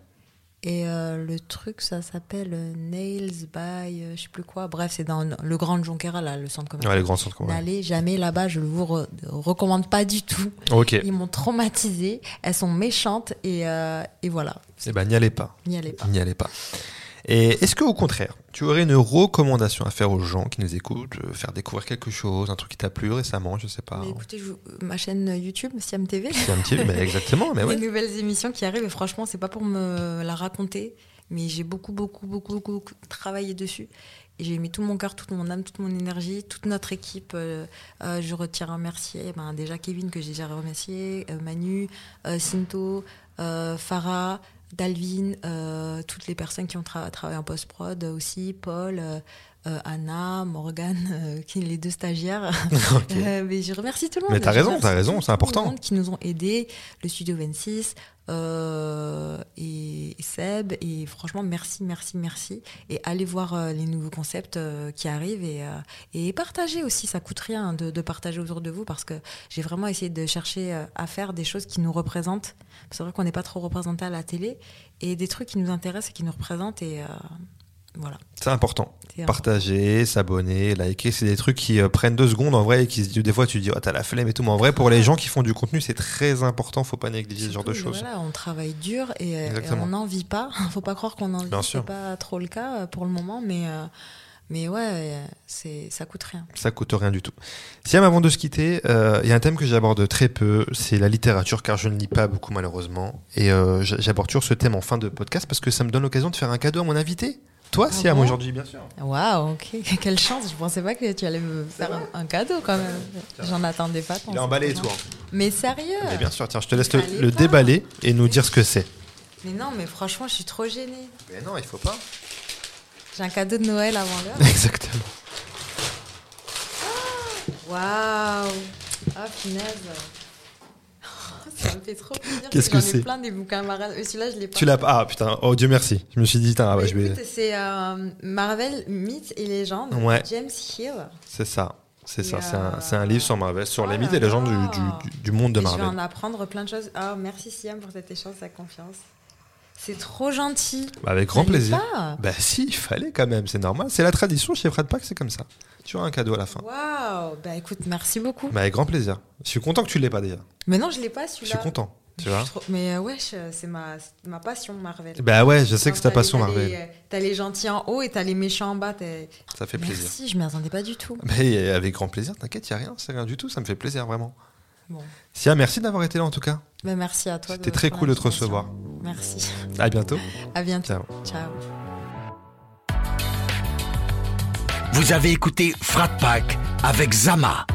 Et euh, le truc, ça s'appelle euh, Nails by, euh, je sais plus quoi. Bref, c'est dans le Grand Jonquera, là, le centre commercial. Ouais, les grands centres. ouais. N'allez jamais là-bas, je vous re- recommande pas du tout. Ok. Ils m'ont traumatisée, elles sont méchantes et, euh, et voilà, Eh ben, n'y allez pas. n'y allez pas. N'y allez pas. Et est-ce que au contraire, tu aurais une recommandation à faire aux gens qui nous écoutent, euh, faire découvrir quelque chose, un truc qui t'a plu récemment, je sais pas. Mais écoutez, je vous- ma chaîne YouTube, Siam TV, un petit, mais exactement, mais ouais. les nouvelles émissions qui arrivent. Et franchement, c'est pas pour me la raconter, mais j'ai beaucoup, beaucoup, beaucoup, beaucoup, travaillé dessus. Et j'ai mis tout mon cœur, toute mon âme, toute mon énergie, toute notre équipe. euh, euh, je retire un merci. eh Ben, déjà Kevin, que j'ai déjà remercié, euh, Manu, Cinto, Farah, Dalvin, euh, toutes les personnes qui ont tra- travaillé en post-prod aussi, Paul. Euh, Anna, Morgane, euh, qui les deux stagiaires. Euh, mais je remercie tout le monde. Mais t'as raison, t'as raison, tout c'est le important. monde qui nous ont aidés, le studio 26 euh, et, et Seb. Et franchement, merci, merci, merci. Et allez voir les nouveaux concepts qui arrivent et, et partagez aussi. Ça coûte rien de, de partager autour de vous parce que j'ai vraiment essayé de chercher à faire des choses qui nous représentent. C'est vrai qu'on n'est pas trop représenté à la télé et des trucs qui nous intéressent et qui nous représentent. Et voilà. C'est important. Partager, s'abonner, liker, c'est des trucs qui euh, prennent deux secondes en vrai et qui des fois tu dis oh t'as la flemme et tout, mais en vrai pour les gens qui font du contenu c'est très important, faut pas négliger ce genre de choses. Voilà, on travaille dur et, euh, on n'en vit pas. Faut pas croire qu'on en vit. C'est pas trop le cas euh, pour le moment, mais euh, mais ouais, euh, c'est ça coûte rien. Ça coûte rien du tout. Siam, avant de se quitter, euh, il y a un thème que j'aborde très peu, c'est la littérature, car je ne lis pas beaucoup malheureusement. Et euh, j'aborde toujours ce thème en fin de podcast parce que ça me donne l'occasion de faire un cadeau à mon invité. Toi, Ah Siam, bon aujourd'hui, bien sûr. Waouh, ok, quelle chance Je pensais pas que tu allais me faire un, un cadeau quand même. J'en attendais pas. tant, Il est emballé et tout. Mais sérieux Mais bien sûr, tiens, je te laisse le, déballer et nous dire ce que c'est. Mais non, mais franchement, je suis trop gênée. Mais non, il faut pas. J'ai un cadeau de Noël avant l'heure. Exactement. Waouh Ah, punaise Ça me fait trop plaisir. Qu'est-ce que J'en c'est ai plein des bouquins Marvel. Celui-là, je l'ai pas. Tu l'as pas. Ah putain, oh Dieu merci. Je me suis dit, ah, bah, je vais. écoute, c'est euh, Marvel, mythes et légendes. Ouais. James Hill. C'est ça. C'est ça. C'est un, euh, un livre sur Marvel, sur les oh mythes et légendes du, monde de Et je vais Marvel. en apprendre plein de choses. Ah, merci Siam pour cet échange, sa confiance. C'est trop gentil. Bah, avec grand plaisir. pas. Bah si, il fallait quand même, c'est normal. C'est la tradition chez Fred Pack, c'est comme ça. Tu auras un cadeau à la fin. Waouh Bah écoute, merci beaucoup. Bah, avec grand plaisir. Je suis content que tu l'aies pas déjà. Mais non, je l'ai pas Je celui-là. suis content. Tu Je vois suis trop- Mais euh, wesh, c'est ma, passion Marvel. Bah ouais, je sais que c'est ta les- passion Marvel. les- T'as les gentils en haut et t'as les méchants en bas. Ça fait plaisir. Merci, je m'y attendais pas du tout. Mais avec grand plaisir, t'inquiète, il a rien, c'est rien du tout, ça me fait plaisir vraiment. Bon. Sia, merci d'avoir été là en tout cas. Bah, merci à toi. C'était très cool de te recevoir. Merci. À bientôt. À bientôt. Ciao. Ciao. Vous avez écouté Frat Pack avec Zama,